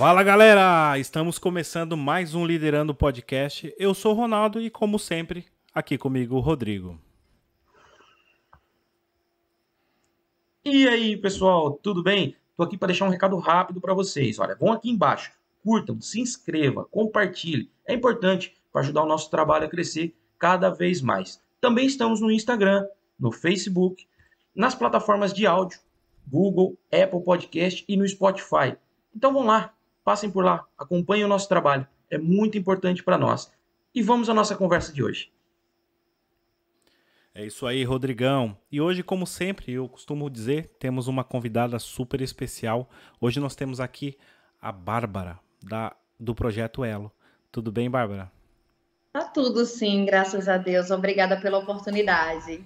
Fala galera, estamos começando mais um Liderando Podcast. Eu sou o Ronaldo e, como sempre, aqui comigo o Rodrigo. E aí, pessoal, tudo bem? Tô aqui para deixar um recado rápido para vocês. Olha, vão aqui embaixo, curtam, se inscreva, compartilhe. É importante para ajudar o nosso trabalho a crescer cada vez mais. Também estamos no Instagram, no Facebook, nas plataformas de áudio, Google, Apple Podcast e no Spotify. Então vão lá, passem por lá, acompanhem o nosso trabalho. É muito importante para nós. E vamos à nossa conversa de hoje. É isso aí, Rodrigão. E hoje, como sempre, eu costumo dizer, temos uma convidada super especial. Hoje nós temos aqui a Bárbara, da, do Projeto Elo. Tudo bem, Bárbara? Tá tudo sim, graças a Deus. Obrigada pela oportunidade.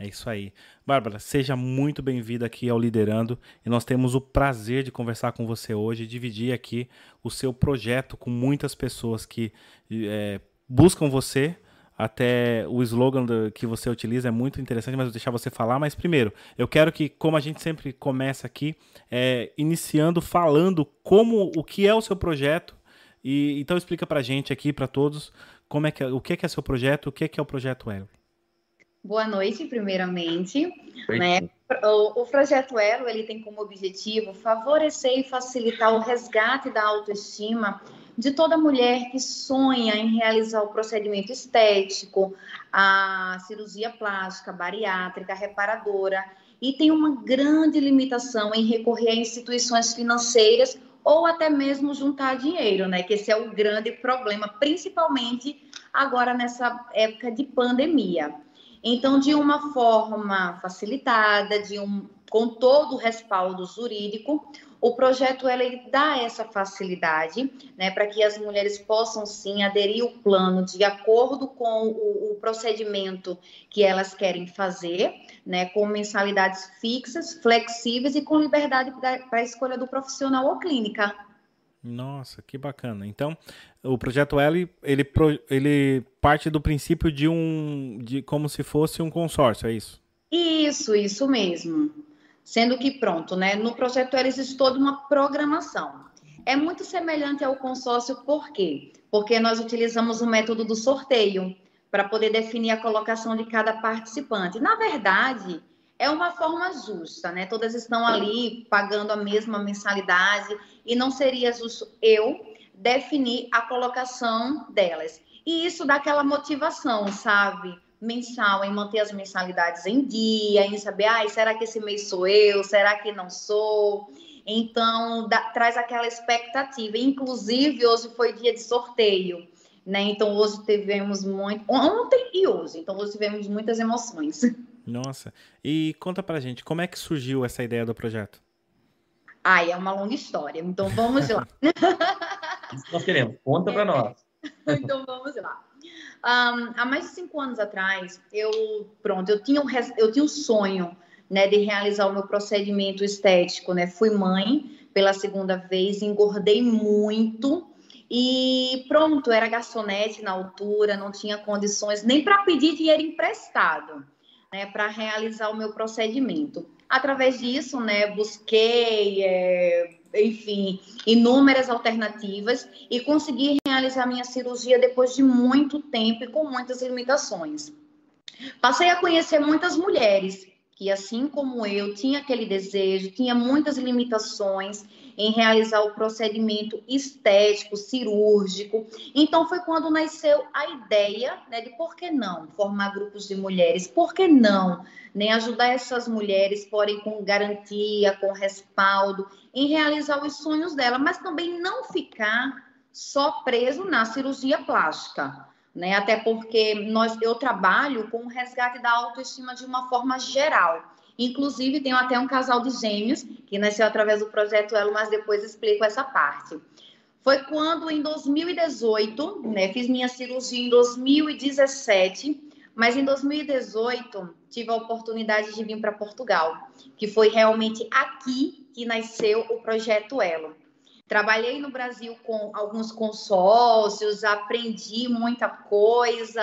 É isso aí. Bárbara, seja muito bem-vinda aqui ao Liderando e nós temos o prazer de conversar com você hoje e dividir aqui o seu projeto com muitas pessoas que é, buscam você. Até o slogan do, que você utiliza é muito interessante, mas vou deixar você falar. Mas primeiro, eu quero que, como a gente sempre começa aqui, é, iniciando falando como o que é o seu projeto. E então explica pra gente aqui, para todos, como é que é, o que é, que é seu projeto, o que é, que é o projeto Elo. Boa noite, primeiramente. Né? O, o, projeto Elo ele tem como objetivo favorecer e facilitar o resgate da autoestima de toda mulher que sonha em realizar o procedimento estético, a cirurgia plástica, bariátrica, reparadora e tem uma grande limitação em recorrer a instituições financeiras ou até mesmo juntar dinheiro, né? Que esse é o grande problema, principalmente agora nessa época de pandemia. Então, de uma forma facilitada, de um, com todo o respaldo jurídico, o projeto ele dá essa facilidade, né, para que as mulheres possam sim aderir ao plano de acordo com o, o procedimento que elas querem fazer, né, com mensalidades fixas, flexíveis e com liberdade para a escolha do profissional ou clínica. Nossa, que bacana. Então, o projeto L, ele, ele parte do princípio de um, de como se fosse um consórcio, é isso? Isso, isso mesmo. Sendo que, pronto, né, no projeto L existe toda uma programação. É muito semelhante ao consórcio, por quê? Porque nós utilizamos o método do sorteio para poder definir a colocação de cada participante. Na verdade, é uma forma justa, né? Todas estão ali pagando a mesma mensalidade e não seria justo eu definir a colocação delas. E isso dá aquela motivação, sabe? Mensal, em manter as mensalidades em dia, em saber, ah, será que esse mês sou eu? Será que não sou? Então, dá, traz aquela expectativa. Inclusive, hoje foi dia de sorteio, né? Então, hoje tivemos muito. Ontem e hoje. Então, hoje tivemos muitas emoções. Nossa. E conta pra gente, como é que surgiu essa ideia do projeto? Ai, é uma longa história. Então vamos lá. Isso nós queremos. Conta para nós. então vamos lá. Um, há mais de cinco anos atrás, eu pronto, eu tinha um, eu tinha um sonho, né, de realizar o meu procedimento estético, né? Fui mãe pela segunda vez, engordei muito e pronto, era garçonete na altura, não tinha condições nem para pedir dinheiro emprestado né, para realizar o meu procedimento. Através disso, né, busquei, é, enfim, inúmeras alternativas e consegui realizar minha cirurgia depois de muito tempo e com muitas limitações. Passei a conhecer muitas mulheres que, assim como eu, tinha aquele desejo, tinha muitas limitações em realizar o procedimento estético, cirúrgico. Então, foi quando nasceu a ideia né, de por que não formar grupos de mulheres, por que não né, ajudar essas mulheres, porém com garantia, com respaldo, em realizar os sonhos dela, mas também não ficar só preso na cirurgia plástica né? Até porque nós, eu trabalho com o resgate da autoestima de uma forma geral. Inclusive, tenho até um casal de gêmeos que nasceu através do projeto Elo, mas depois explico essa parte. Foi quando, em 2018, né, fiz minha cirurgia em 2017, mas em 2018 tive a oportunidade de vir para Portugal, que foi realmente aqui que nasceu o projeto Elo. Trabalhei no Brasil com alguns consórcios, aprendi muita coisa,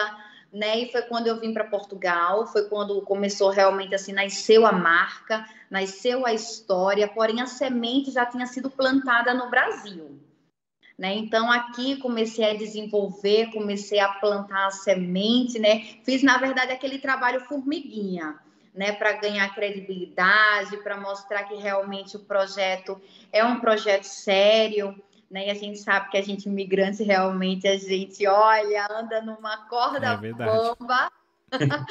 né? E foi quando eu vim para Portugal, foi quando começou realmente assim, nasceu a marca, nasceu a história, porém a semente já tinha sido plantada no Brasil. Né? Então aqui comecei a desenvolver, comecei a plantar a semente, né? Fiz na verdade aquele trabalho formiguinha, né, para ganhar credibilidade, para mostrar que realmente o projeto é um projeto sério, né? E a gente sabe que a gente imigrante realmente a gente olha, anda numa corda é bamba.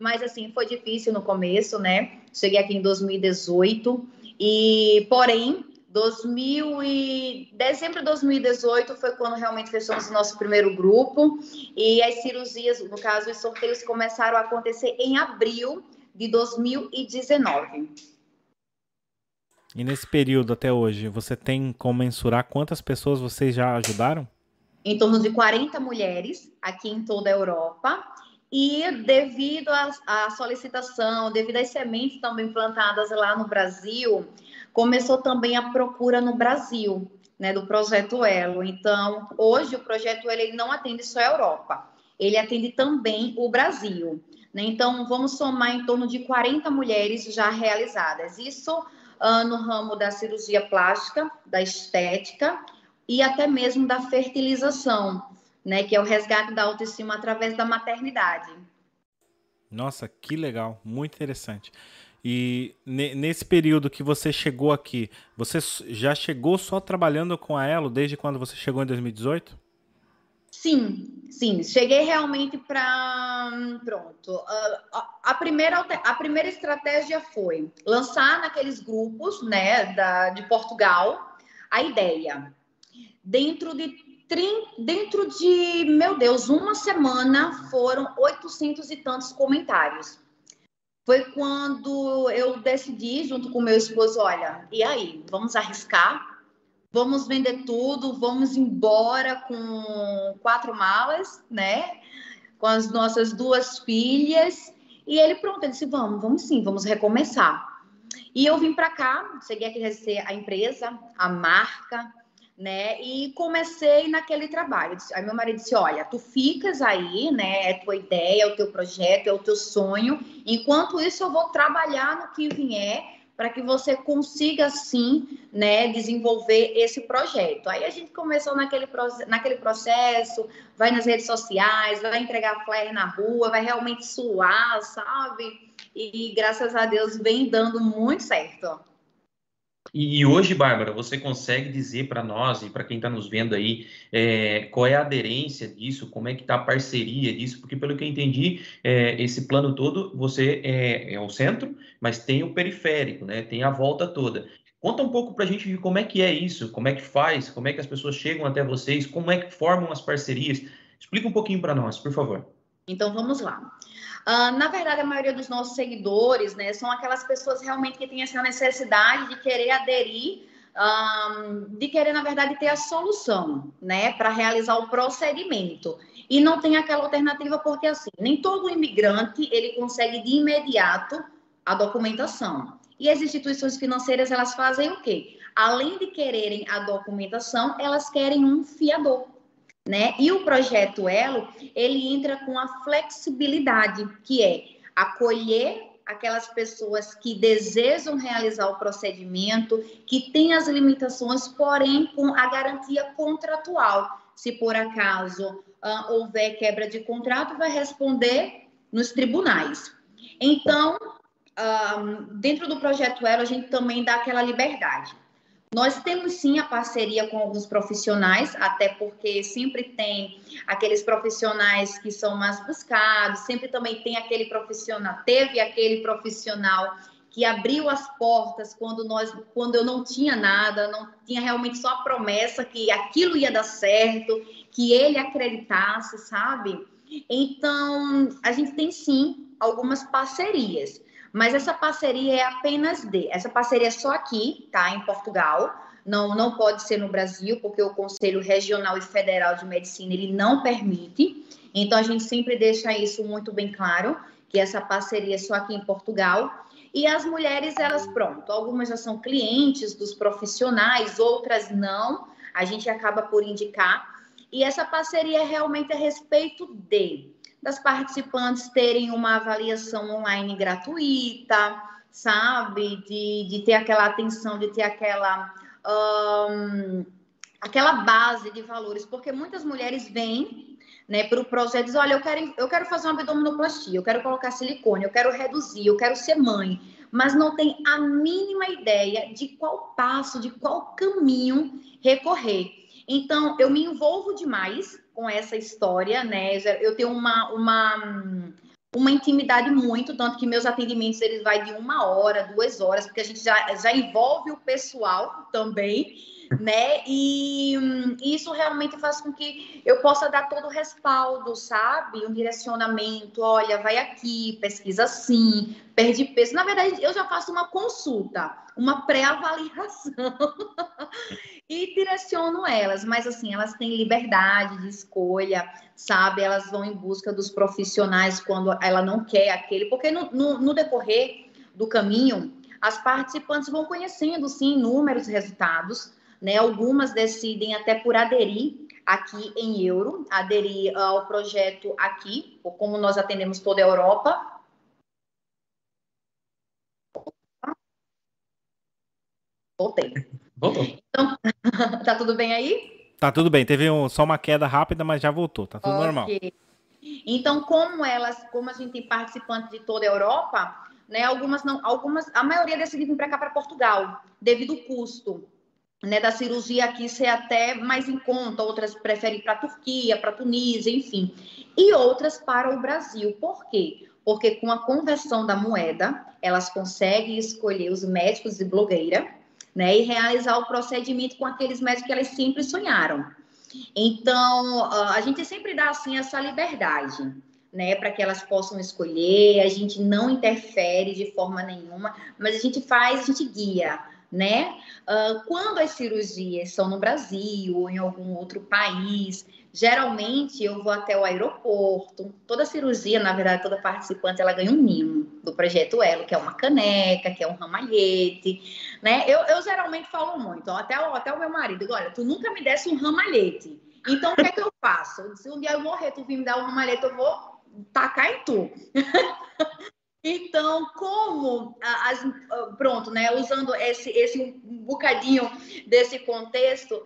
Mas assim, foi difícil no começo, né? Cheguei aqui em 2018 e, porém, 2000 e... dezembro de 2018 foi quando realmente fechamos o nosso primeiro grupo e as cirurgias, no caso, os sorteios começaram a acontecer em abril de 2019. E nesse período até hoje, você tem como mensurar quantas pessoas vocês já ajudaram? Em torno de 40 mulheres aqui em toda a Europa. E devido à solicitação, devido às sementes também plantadas lá no Brasil, começou também a procura no Brasil, né, do projeto Elo. Então, hoje o projeto Elo ele não atende só a Europa, ele atende também o Brasil. Né? Então, vamos somar em torno de 40 mulheres já realizadas. Isso uh, no ramo da cirurgia plástica, da estética e até mesmo da fertilização, né, que é o resgate da autoestima através da maternidade. Nossa, que legal, muito interessante. E nesse período que você chegou aqui, você já chegou só trabalhando com a Elo desde quando você chegou em 2018? Sim, sim. Cheguei realmente para. Pronto. A, primeira, a primeira estratégia foi lançar naqueles grupos né, da, de Portugal a ideia. Dentro de dentro de, meu Deus, uma semana foram 800 e tantos comentários. Foi quando eu decidi, junto com meu esposo, olha, e aí, vamos arriscar? Vamos vender tudo, vamos embora com quatro malas, né? Com as nossas duas filhas. E ele, pronto, ele disse: vamos, vamos sim, vamos recomeçar. E eu vim para cá, cheguei a conhecer a empresa, a marca, né? E comecei naquele trabalho. Aí meu marido disse: Olha, tu ficas aí, né? É tua ideia, é o teu projeto, é o teu sonho. Enquanto isso, eu vou trabalhar no que vier para que você consiga sim, né, desenvolver esse projeto. Aí a gente começou naquele, naquele processo, vai nas redes sociais, vai entregar flyer na rua, vai realmente suar, sabe? E graças a Deus vem dando muito certo. E, e, hoje, Bárbara, você consegue dizer para nós e para quem está nos vendo aí é, qual é a aderência disso, como é que está a parceria disso? Porque pelo que eu entendi, é, esse plano todo você é, é, o centro, mas tem o periférico, né? Tem a volta toda. Conta um pouco para a gente de como é que é isso, como é que faz, como é que as pessoas chegam até vocês, como é que formam as parcerias. Explica um pouquinho para nós, por favor. Então vamos lá. Uh, na verdade, a maioria dos nossos seguidores, né, são aquelas pessoas realmente que têm essa necessidade de querer aderir, um, de querer, na verdade, ter a solução, né, para realizar o procedimento. E não tem aquela alternativa porque, assim, nem todo imigrante, ele consegue de imediato a documentação. E as instituições financeiras, elas fazem o quê? Além de quererem a documentação, elas querem um fiador né? E o projeto Elo, ele entra com a flexibilidade, que é acolher aquelas pessoas que desejam realizar o procedimento, que têm as limitações, porém com a garantia contratual. Se por acaso uh, houver quebra de contrato, vai responder nos tribunais. Então, uh, dentro do projeto Elo, a gente também dá aquela liberdade. Nós temos sim a parceria com alguns profissionais, até porque sempre tem aqueles profissionais que são mais buscados, sempre também tem aquele profissional, teve aquele profissional que abriu as portas quando nós, quando eu não tinha nada, não tinha realmente só a promessa que aquilo ia dar certo, que ele acreditasse, sabe? Então, a gente tem sim algumas parcerias. Mas essa parceria é apenas de. Essa parceria é só aqui, tá? Em Portugal. Não, não pode ser no Brasil, porque o Conselho Regional e Federal de Medicina ele não permite. Então a gente sempre deixa isso muito bem claro, que essa parceria é só aqui em Portugal. E as mulheres, elas, pronto, algumas já são clientes dos profissionais, outras não. A gente acaba por indicar. E essa parceria é realmente a respeito de das participantes terem uma avaliação online gratuita, sabe? De, de ter aquela atenção, de ter aquela. Um, aquela base de valores, porque muitas mulheres vêm né, para o projeto e dizem, olha, eu quero, eu quero fazer uma abdominoplastia, eu quero colocar silicone, eu quero reduzir, eu quero ser mãe, mas não tem a mínima ideia de qual passo, de qual caminho recorrer. Então, eu me envolvo demais com essa história, né? Eu tenho uma, uma, uma intimidade muito, tanto que meus atendimentos eles vai de uma hora, duas horas, porque a gente já, já envolve o pessoal também né? E, e isso realmente faz com que eu possa dar todo o respaldo, sabe? Um direcionamento, olha, vai aqui, pesquisa assim, perde peso. Na verdade, eu já faço uma consulta, uma pré-avaliação e direciono elas, mas assim, elas têm liberdade de escolha, sabe? Elas vão em busca dos profissionais quando ela não quer aquele, porque no, no, no decorrer do caminho, as participantes vão conhecendo, sim, inúmeros resultados, né? Algumas decidem até por aderir aqui em euro, aderir ao projeto aqui, como nós atendemos toda a Europa. Voltei. Voltou. Então, tá tudo bem aí? Tá tudo bem. Teve um, só uma queda rápida, mas já voltou. Tá tudo okay. normal. Então, como elas, como a gente tem participantes de toda a Europa, né? Algumas não, algumas, a maioria decidiu vir para cá para Portugal, devido ao custo né, da cirurgia aqui ser até mais em conta, outras preferem para a Turquia, para a Tunísia, enfim, e outras para o Brasil. Por quê? Porque com a conversão da moeda, elas conseguem escolher os médicos de blogueira, né, e realizar o procedimento com aqueles médicos que elas sempre sonharam. Então, a gente sempre dá assim essa liberdade, né, para que elas possam escolher. A gente não interfere de forma nenhuma, mas a gente faz, a gente guia né? Uh, quando as cirurgias são no Brasil ou em algum outro país, geralmente eu vou até o aeroporto. Toda cirurgia, na verdade, toda participante, ela ganha um mimo do projeto Elo, que é uma caneca, que é um ramalhete, né? Eu, eu geralmente falo muito, até, até o meu marido, olha, tu nunca me desse um ramalhete. Então, o que é que eu faço? Se um dia eu morrer, tu vir me dar um ramalhete, eu vou tacar em tu. Então, como as, pronto, né? Usando esse, esse um bocadinho desse contexto,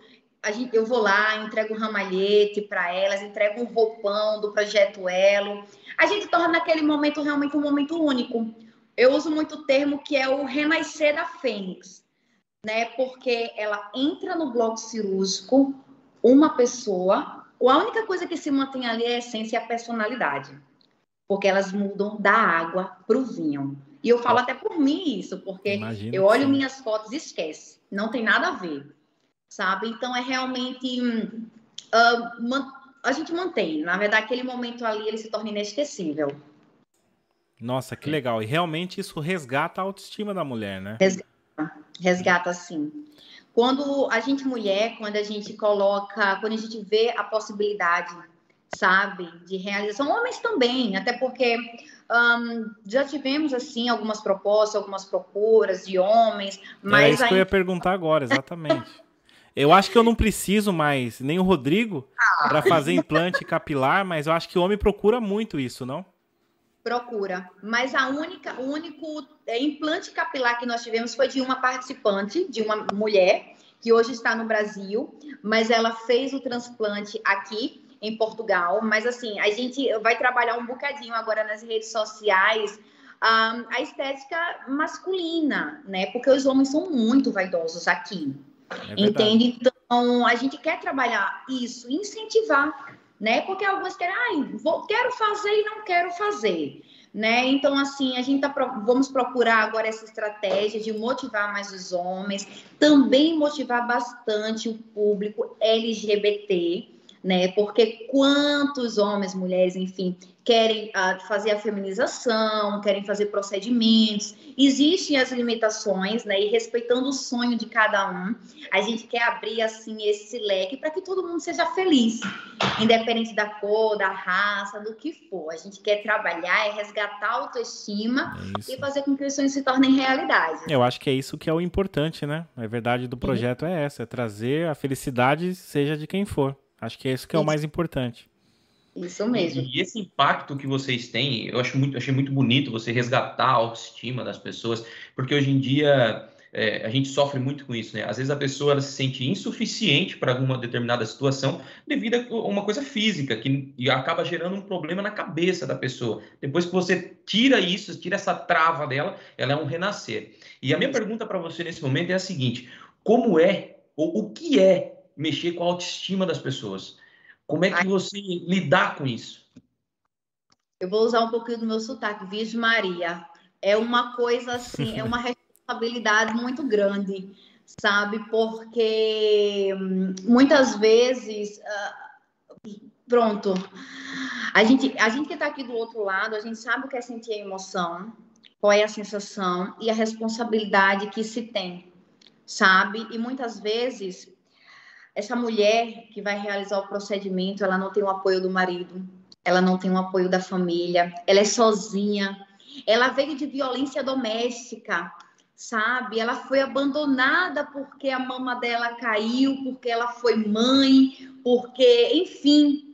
gente, eu vou lá, entrego um ramalhete para elas, entrego um roupão do projeto Elo. A gente torna naquele momento realmente um momento único. Eu uso muito o termo que é o renascer da fênix, né? Porque ela entra no bloco cirúrgico, uma pessoa, a única coisa que se mantém ali é a essência e a personalidade porque elas mudam da água para o vinho. E eu falo até por mim isso, porque Imagina eu olho sim. minhas fotos e esquece, não tem nada a ver, sabe? Então é realmente uh, a gente mantém, na verdade aquele momento ali ele se torna inesquecível. Nossa, que legal! E realmente isso resgata a autoestima da mulher, né? Resgata, resgata sim. Quando a gente mulher, quando a gente coloca, quando a gente vê a possibilidade sabe, de realização. Homens também, até porque um, já tivemos, assim, algumas propostas, algumas procuras de homens, mas... É isso que eu ia perguntar agora, exatamente. Eu acho que eu não preciso mais, nem o Rodrigo, ah. para fazer implante capilar, mas eu acho que o homem procura muito isso, não? Procura. Mas a única, o único é, implante capilar que nós tivemos foi de uma participante, de uma mulher, que hoje está no Brasil, mas ela fez o transplante aqui em Portugal, mas assim, a gente vai trabalhar um bocadinho agora nas redes sociais a estética masculina, né? Porque os homens são muito vaidosos aqui. É entende? Então, a gente quer trabalhar isso, incentivar, né? Porque algumas querem, ai, vou, quero fazer e não quero fazer. Né? Então, assim, a gente tá, vamos procurar agora essa estratégia de motivar mais os homens, também motivar bastante o público LGBT, né? Porque quantos homens, mulheres, enfim, querem uh, fazer a feminização, querem fazer procedimentos, existem as limitações, né? E respeitando o sonho de cada um, a gente quer abrir assim esse leque para que todo mundo seja feliz, independente da cor, da raça, do que for. A gente quer trabalhar, é resgatar a autoestima é e fazer com que os sonhos se tornem realidade. Eu acho que é isso que é o importante, né? A verdade do projeto é essa, é trazer a felicidade, seja de quem for. Acho que é isso que é o mais importante. Isso mesmo. E, esse impacto que vocês têm, eu acho muito, achei muito bonito você resgatar a autoestima das pessoas, porque hoje em dia é, a gente sofre muito com isso, né? Às vezes a pessoa se sente insuficiente para alguma determinada situação devido a uma coisa física que e acaba gerando um problema na cabeça da pessoa. Depois que você tira isso, tira essa trava dela, ela é um renascer. E a minha pergunta para você nesse momento é a seguinte: como é ou o que é mexer com a autoestima das pessoas? Como é que você lidar com isso? Eu vou usar um pouquinho do meu sotaque, Virgem Maria. É uma coisa assim, é uma responsabilidade muito grande, sabe? Porque hum, muitas vezes, uh, pronto, a gente, a gente que está aqui do outro lado, a gente sabe o que é sentir a emoção, qual é a sensação e a responsabilidade que se tem, sabe? E muitas vezes essa mulher que vai realizar o procedimento, ela não tem o apoio do marido, ela não tem o apoio da família, ela é sozinha, ela veio de violência doméstica, sabe? Ela foi abandonada porque a mama dela caiu, porque ela foi mãe, porque, enfim.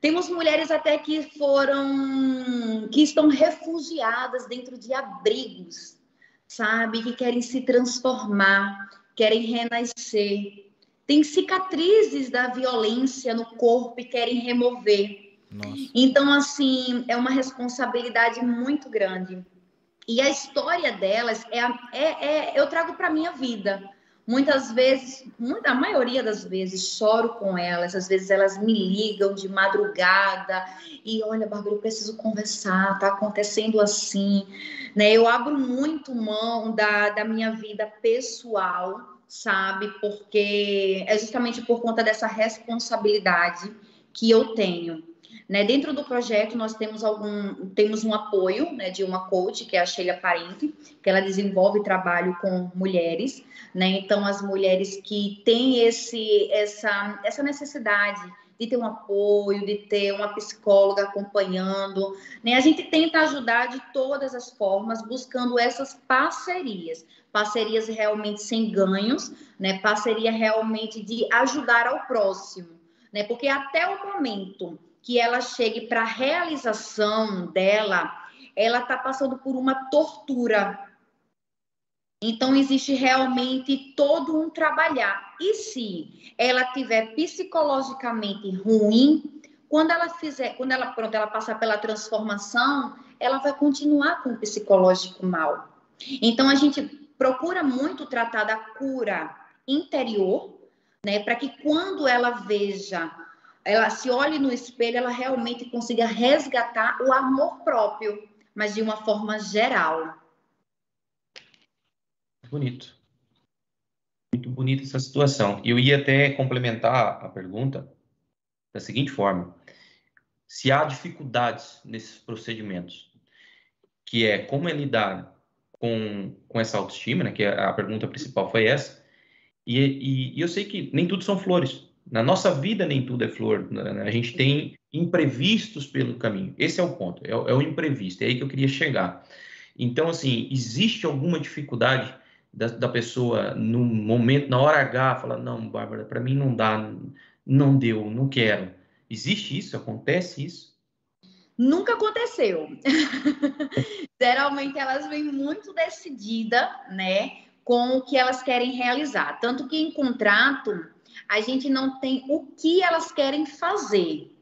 Temos mulheres até que foram, que estão refugiadas dentro de abrigos, sabe? Que querem se transformar, querem renascer. Tem cicatrizes da violência no corpo e querem remover. Nossa. Então, assim, é uma responsabilidade muito grande. E a história delas é, é, é eu trago para minha vida. Muitas vezes, a maioria das vezes, choro com elas. Às vezes elas me ligam de madrugada e olha, Bárbara, eu preciso conversar. Tá acontecendo assim, né? Eu abro muito mão da, da minha vida pessoal, sabe? Porque é justamente por conta dessa responsabilidade que eu tenho. Né? Dentro do projeto, nós temos algum temos um apoio né, de uma coach, que é a Sheila Parente, que ela desenvolve trabalho com mulheres. Né? Então, as mulheres que têm esse, essa, essa necessidade de ter um apoio, de ter uma psicóloga acompanhando. Né? A gente tenta ajudar de todas as formas, buscando essas parcerias. Parcerias realmente sem ganhos, né? parceria realmente de ajudar ao próximo. Né? Porque até o momento que ela chegue para a realização dela, ela está passando por uma tortura. Então existe realmente todo um trabalhar. E se ela tiver psicologicamente ruim, quando ela fizer, quando ela pronto, ela passar pela transformação, ela vai continuar com o psicológico mal. Então a gente procura muito tratar da cura interior, né, para que quando ela veja ela se olhe no espelho, ela realmente consiga resgatar o amor próprio, mas de uma forma geral. Bonito. Muito bonita essa situação. Eu ia até complementar a pergunta da seguinte forma: se há dificuldades nesses procedimentos, que é como é lidar com, com essa autoestima, né, que a pergunta principal foi essa, e, e, e eu sei que nem tudo são flores. Na nossa vida nem tudo é flor, né? a gente tem imprevistos pelo caminho. Esse é o ponto, é, é, o imprevisto, é aí que eu queria chegar. Então, assim, existe alguma dificuldade da, da pessoa no momento, na hora H, falar, não, Bárbara, para mim não dá, não deu, não quero. Existe isso? Acontece isso? Nunca aconteceu. Geralmente elas vêm muito decididas, né, com o que elas querem realizar. Tanto que em contrato a gente não tem o que elas querem fazer,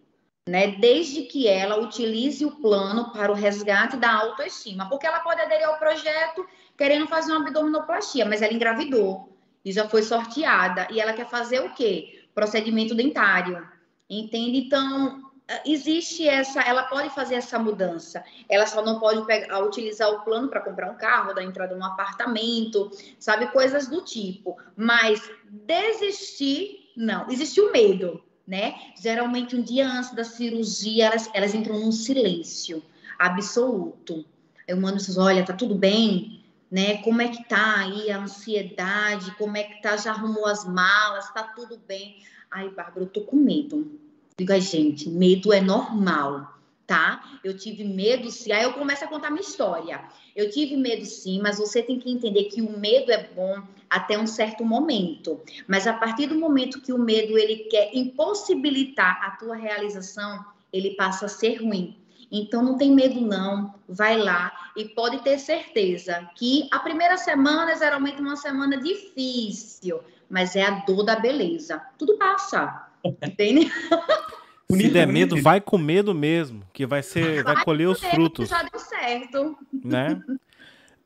né? Desde que ela utilize o plano para o resgate da autoestima, porque ela pode aderir ao projeto querendo fazer uma abdominoplastia, mas ela engravidou e já foi sorteada e ela quer fazer o quê? Procedimento dentário. Entende? Então, existe essa, ela pode fazer essa mudança. Ela só não pode pegar, utilizar o plano para comprar um carro, dar entrada num apartamento, sabe coisas do tipo. Mas desistir, não. Existe o medo, né? Geralmente um dia antes da cirurgia elas, elas entram num silêncio absoluto. Eu mando vocês, olha, tá tudo bem, né? Como é que tá aí a ansiedade? Como é que tá? Já arrumou as malas? Tá tudo bem? Ai, Bárbara, eu tô com medo Digo, ai, gente, medo é normal, tá? Eu tive medo sim. Aí eu começo a contar minha história. Eu tive medo sim, mas você tem que entender que o medo é bom até um certo momento. Mas a partir do momento que o medo ele quer impossibilitar a tua realização, ele passa a ser ruim. Então não tem medo não, vai lá e pode ter certeza que a primeira semana é geralmente uma semana difícil, mas é a dor da beleza. Tudo passa. Entende? Se der medo, vai com medo mesmo, que vai ser, vai, vai colher os frutos. Já deu certo. Né?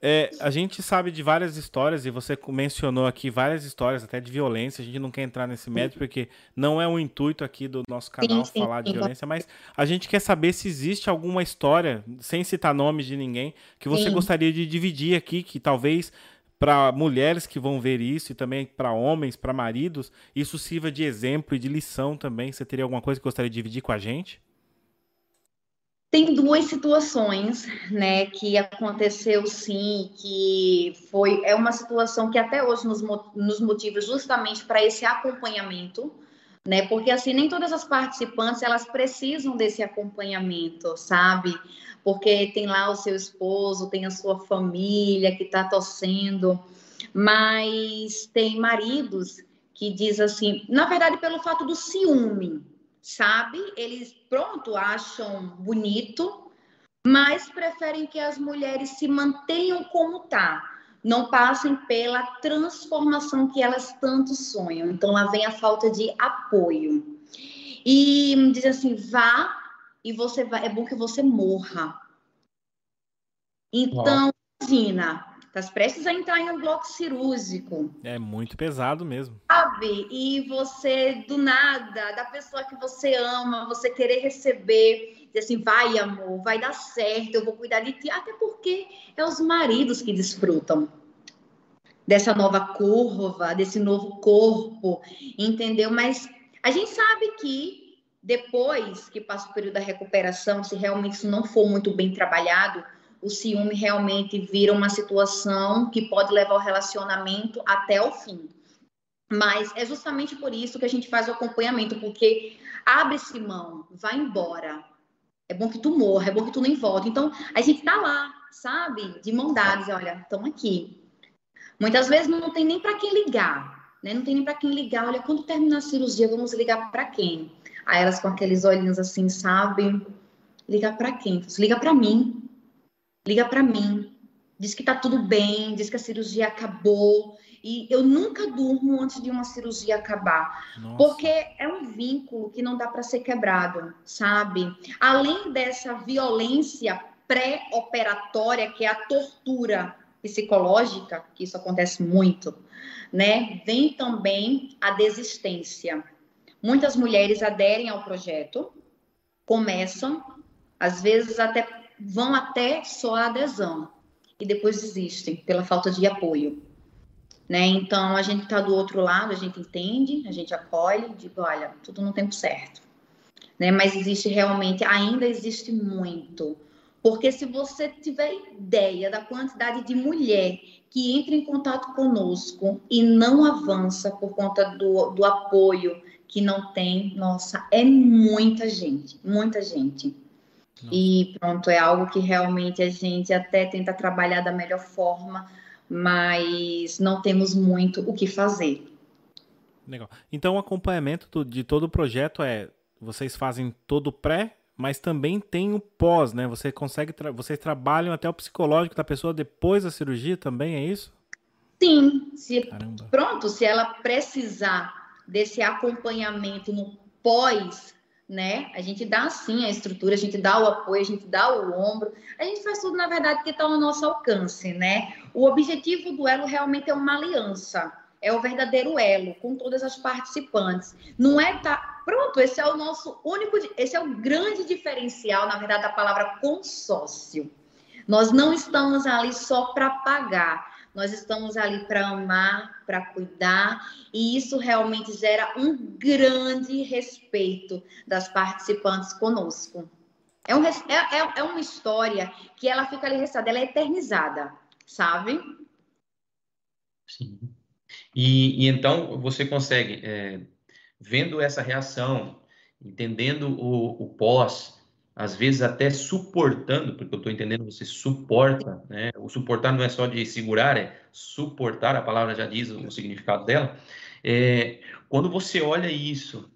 É, a gente sabe de várias histórias, e você mencionou aqui várias histórias, até de violência. A gente não quer entrar nesse método, porque não é o intuito aqui do nosso canal sim, sim, falar de violência, mas a gente quer saber se existe alguma história, sem citar nomes de ninguém, que você sim. gostaria de dividir aqui, que talvez para mulheres que vão ver isso e também para homens, para maridos, isso sirva de exemplo e de lição também. Você teria alguma coisa que gostaria de dividir com a gente? Tem duas situações, né, que aconteceu sim, que foi é uma situação que até hoje nos, nos motiva justamente para esse acompanhamento, né? Porque assim nem todas as participantes elas precisam desse acompanhamento, sabe? Porque tem lá o seu esposo, tem a sua família que está torcendo, mas tem maridos que diz assim, na verdade pelo fato do ciúme, sabe? Eles, pronto, acham bonito, mas preferem que as mulheres se mantenham como tá, não passem pela transformação que elas tanto sonham. Então lá vem a falta de apoio. E diz assim: vá e você vai, é bom que você morra. Então, imagina, Está prestes a entrar em um bloco cirúrgico. É muito pesado mesmo. Sabe? E você, do nada, da pessoa que você ama, você querer receber, dizer assim, vai amor, vai dar certo, eu vou cuidar de ti. Até porque é os maridos que desfrutam dessa nova curva, desse novo corpo, entendeu? Mas a gente sabe que depois que passa o período da recuperação, se realmente isso não for muito bem trabalhado, o ciúme realmente vira uma situação que pode levar o relacionamento até o fim. Mas é justamente por isso que a gente faz o acompanhamento, porque abre-se mão, vai embora. É bom que tu morra, é bom que tu nem volte. Então, a gente tá lá, sabe? De mão dadas, olha, estamos aqui. Muitas vezes não tem nem para quem ligar, né? Não tem nem para quem ligar. Olha, quando terminar a cirurgia, vamos ligar para quem? Aí elas com aqueles olhinhos assim, sabe? Ligar para quem? Liga para mim liga para mim, diz que tá tudo bem, diz que a cirurgia acabou. E eu nunca durmo antes de uma cirurgia acabar, Nossa. porque é um vínculo que não dá para ser quebrado, sabe? Além dessa violência pré-operatória, que é a tortura psicológica, que isso acontece muito, né? Vem também a desistência. Muitas mulheres aderem ao projeto, começam, às vezes até vão até só a adesão e depois desistem pela falta de apoio. Né? Então, a gente está do outro lado, a gente entende, a gente acolhe, diz, olha, tudo no tempo certo. Né? Mas existe realmente, ainda existe muito. Porque se você tiver ideia da quantidade de mulher que entra em contato conosco e não avança por conta do, do apoio que não tem, nossa, é muita gente, muita gente. E pronto, é algo que realmente a gente até tenta trabalhar da melhor forma, mas não temos muito o que fazer. Legal. Então o acompanhamento de todo o projeto é vocês fazem todo o pré, mas também tem o pós, né? Você consegue tra vocês trabalham até o psicológico da pessoa depois da cirurgia também, é isso? Sim. Se, pronto, se ela precisar desse acompanhamento no pós né? A gente dá sim a estrutura, a gente dá o apoio, a gente dá o ombro, a gente faz tudo, na verdade, que está ao nosso alcance, né? O objetivo do elo realmente é uma aliança, é o verdadeiro elo com todas as participantes. Não é tá pronto, esse é o nosso único, esse é o grande diferencial, na verdade, da palavra consórcio. Nós não estamos ali só para pagar, nós estamos ali para amar, para cuidar, e isso realmente gera um grande respeito das participantes conosco. É, um, é, é, é uma história que ela fica ali restada, ela é eternizada, sabe? Sim. E, e então você consegue, é, vendo essa reação, entendendo o, o pós, às vezes até suportando, porque eu estou entendendo, você suporta, né? O suportar não é só de segurar, é suportar, a palavra já diz o significado dela. É, quando você olha isso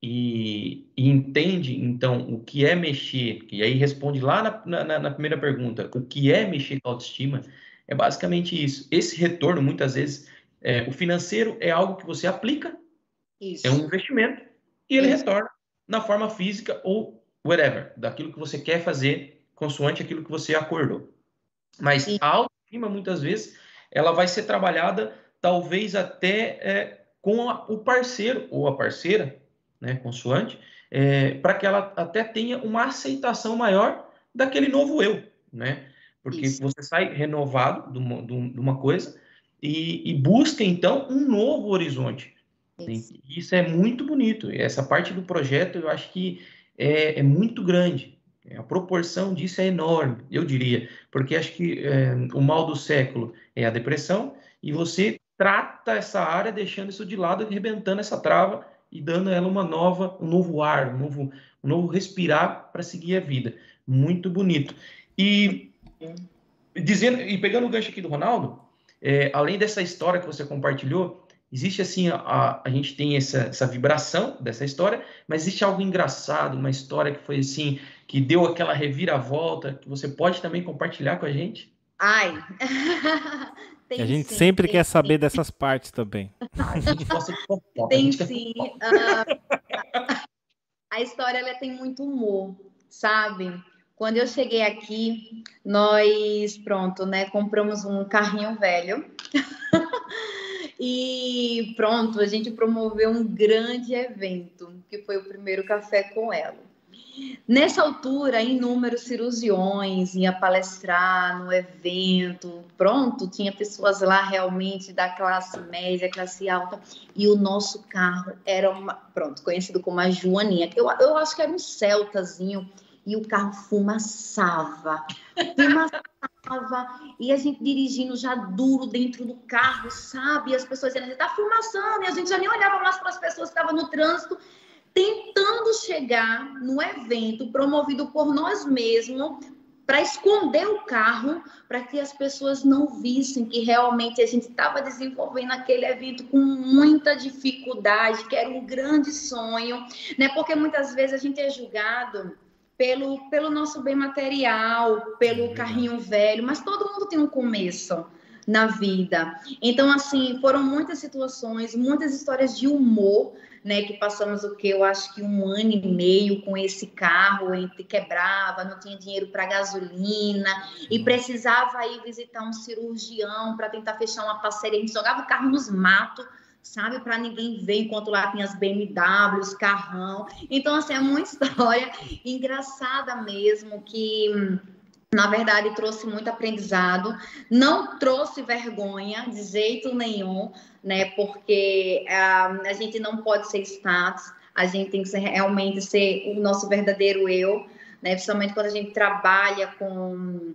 e, e, entende, então, o que é mexer, e aí responde lá na, na, na, primeira pergunta, o que é mexer com autoestima, é basicamente isso. Esse retorno, muitas vezes, é, o financeiro é algo que você aplica, isso. é um investimento, e ele isso. retorna na forma física ou whatever, daquilo que você quer fazer, consoante aquilo que você acordou. Mas a autoestima, muitas vezes, ela vai ser trabalhada, talvez até é, com a, o parceiro ou a parceira, né, consoante, é, para que ela até tenha uma aceitação maior daquele novo eu, né? Porque Isso. você sai renovado de uma, de uma coisa e, e, busca, então, um novo horizonte. Isso. Isso é muito bonito. Essa parte do projeto, eu acho que é, é muito grande. A proporção disso é enorme, eu diria, porque acho que é, o mal do século é a depressão e você trata essa área deixando isso de lado, arrebentando essa trava e dando ela uma nova, um novo ar, um novo, um novo respirar para seguir a vida. Muito bonito. E dizendo e pegando o gancho aqui do Ronaldo, é, além dessa história que você compartilhou, existe assim a, a gente tem essa, essa vibração dessa história, mas existe algo engraçado, uma história que foi assim que deu aquela reviravolta que você pode também compartilhar com a gente? Ai, Tem a gente sim, sempre quer sim. saber dessas partes também. A gente gosta de fofoca. Tem sim. Uh, a história ela tem muito humor, sabe? Quando eu cheguei aqui, nós, pronto, né, compramos um carrinho velho. e pronto, a gente promoveu um grande evento, que foi o primeiro café com ela. Nessa altura, inúmeros cirurgiões, ia palestrar no evento, pronto, tinha pessoas lá realmente da classe média, classe alta, e o nosso carro era uma, pronto, conhecido como a Joaninha, eu, eu acho que era um celtazinho, e o carro fumaçava, fumaçava, e a gente dirigindo já duro dentro do carro, sabe? E as pessoas dizendo, tá fumaçando, e a gente já nem olhava mais para as pessoas que estavam no trânsito, tentando chegar no evento promovido por nós mesmos para esconder o carro, para que as pessoas não vissem que realmente a gente estava desenvolvendo aquele evento com muita dificuldade, que era um grande sonho, né? Porque muitas vezes a gente é julgado pelo, pelo nosso bem material, pelo carrinho velho, mas todo mundo tem um começo na vida. Então, assim, foram muitas situações, muitas histórias de humor né, que passamos o que eu acho que um ano e meio com esse carro, entre quebrava, não tinha dinheiro para gasolina e precisava ir visitar um cirurgião para tentar fechar uma parceria. A gente jogava o carro nos matos, sabe, para ninguém ver enquanto lá tinha as BMWs, carrão. Então assim é uma história engraçada mesmo que na verdade, trouxe muito aprendizado, não trouxe vergonha de jeito nenhum, né? Porque uh, a gente não pode ser status, a gente tem que ser, realmente ser o nosso verdadeiro eu, né? Principalmente quando a gente trabalha com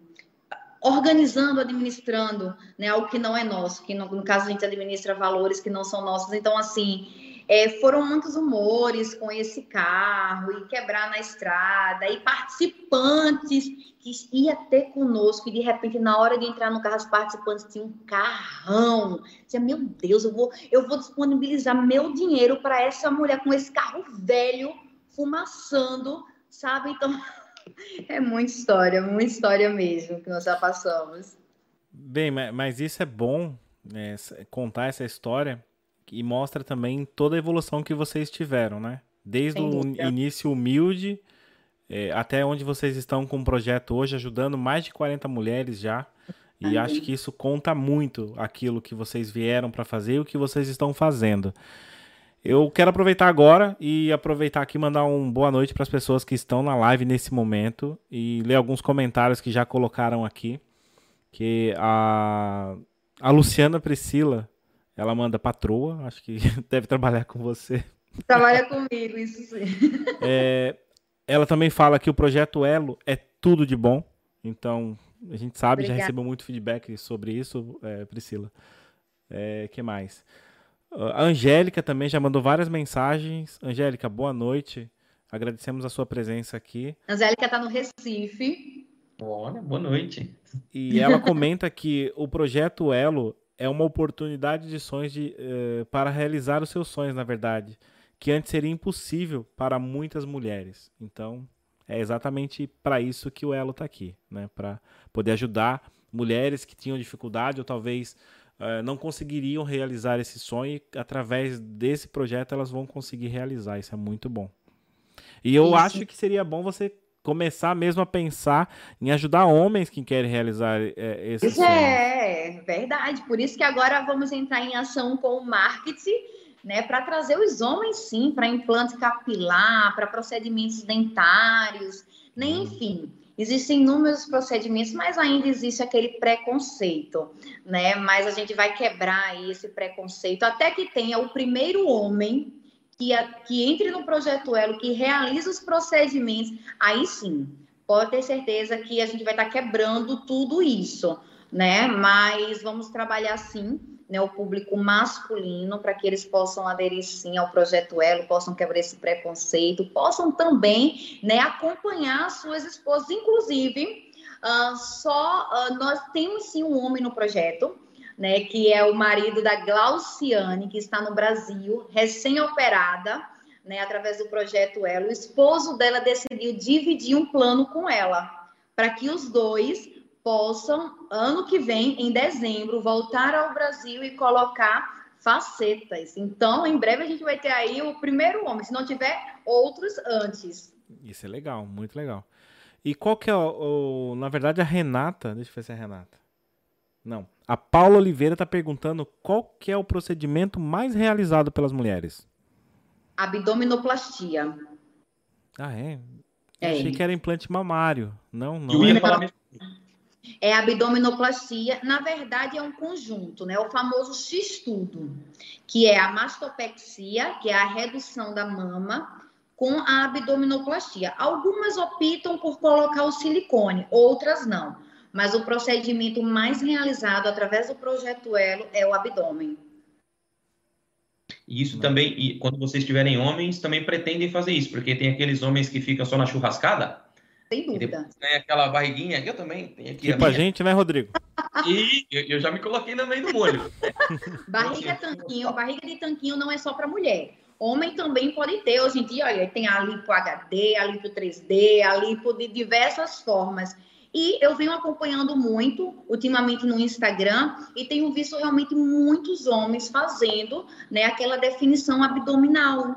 organizando, administrando, né, algo que não é nosso, que no, no caso a gente administra valores que não são nossos. Então, assim, é, foram muitos humores com esse carro, e quebrar na estrada, e participantes que ia ter conosco, e de repente, na hora de entrar no carro, os participantes tinham um carrão. Dizia, meu Deus, eu vou, eu vou disponibilizar meu dinheiro para essa mulher com esse carro velho, fumaçando, sabe? Então, é muita história, muita história mesmo que nós já passamos. Bem, mas isso é bom, né, contar essa história, e mostra também toda a evolução que vocês tiveram, né? Desde o início humilde é, até onde vocês estão com o projeto hoje, ajudando mais de 40 mulheres já. E acho que isso conta muito aquilo que vocês vieram para fazer e o que vocês estão fazendo. Eu quero aproveitar agora e aproveitar aqui mandar um boa noite para as pessoas que estão na live nesse momento e ler alguns comentários que já colocaram aqui. Que a, a Luciana Priscila ela manda patroa, acho que deve trabalhar com você. Trabalha comigo, isso sim. É, ela também fala que o projeto Elo é tudo de bom. Então, a gente sabe, Obrigada. já recebeu muito feedback sobre isso, é, Priscila. É, que mais? A Angélica também já mandou várias mensagens. Angélica, boa noite. Agradecemos a sua presença aqui. Angélica está no Recife. Olha, boa noite. E ela comenta que o projeto Elo é uma oportunidade de sonhos de, uh, para realizar os seus sonhos, na verdade. que antes seria impossível para muitas mulheres. Então, é exatamente para isso que o Elo está aqui, né? Para poder ajudar mulheres que tinham dificuldade ou talvez uh, não conseguiriam realizar esse sonho e através desse projeto elas vão conseguir realizar. Isso é muito bom. E eu Isso. acho que seria bom você começar mesmo a pensar em ajudar homens que querem realizar é, esse sonho. É, verdade. Por isso que agora vamos entrar em ação com o marketing, né, para trazer os homens sim para implante capilar, para procedimentos dentários, né, hum. enfim. Existem inúmeros procedimentos, mas ainda existe aquele preconceito, né? Mas a gente vai quebrar esse preconceito até que tenha o primeiro homem que, a, que entre no projeto Elo, que realiza os procedimentos, aí sim, pode ter certeza que a gente vai estar quebrando tudo isso, né? Mas vamos trabalhar sim, né, o público masculino, para que eles possam aderir sim ao projeto Elo, possam quebrar esse preconceito, possam também, né, acompanhar suas esposas, inclusive. Uh, só uh, nós temos sim um homem no projeto, né, que é o marido da Glauciane, que está no Brasil, recém-operada, né, através do projeto Elo. O esposo dela decidiu dividir um plano com ela, para que os dois possam, ano que vem, em dezembro, voltar ao Brasil e colocar facetas. Então, em breve a gente vai ter aí o primeiro homem, se não tiver outros antes. Isso é legal, muito legal. E qual que é o, o na verdade a Renata, deixa eu ver se é a Renata. Não. A Paula Oliveira está perguntando qual que é o procedimento mais realizado pelas mulheres. Abdominoplastia. Ah, é? é. Achei que era implante mamário. Não, não. Eu ia falar mesmo. É abdominoplastia, na verdade é um conjunto, né? O famoso X-tudo, que é a mastopexia, que é a redução da mama, com a abdominoplastia. Algumas optam por colocar o silicone, outras não mas o procedimento mais realizado através do projeto Elo é o abdômen. Isso também, e quando vocês tiverem homens, também pretendem fazer isso, porque tem aqueles homens que ficam só na churrascada. Sem dúvida. Depois, né, aquela barriguinha, eu também tenho aqui. Tipo a, a gente, né, Rodrigo? E eu, eu, já me coloquei no meio do molho. barriga tanquinho, barriga de tanquinho não é só para mulher. Homem também pode ter. Hoje em dia, olha, tem a lipo HD, a lipo 3D, a lipo de diversas formas. E eu venho acompanhando muito, ultimamente no Instagram, e tenho visto realmente muitos homens fazendo né, aquela definição abdominal.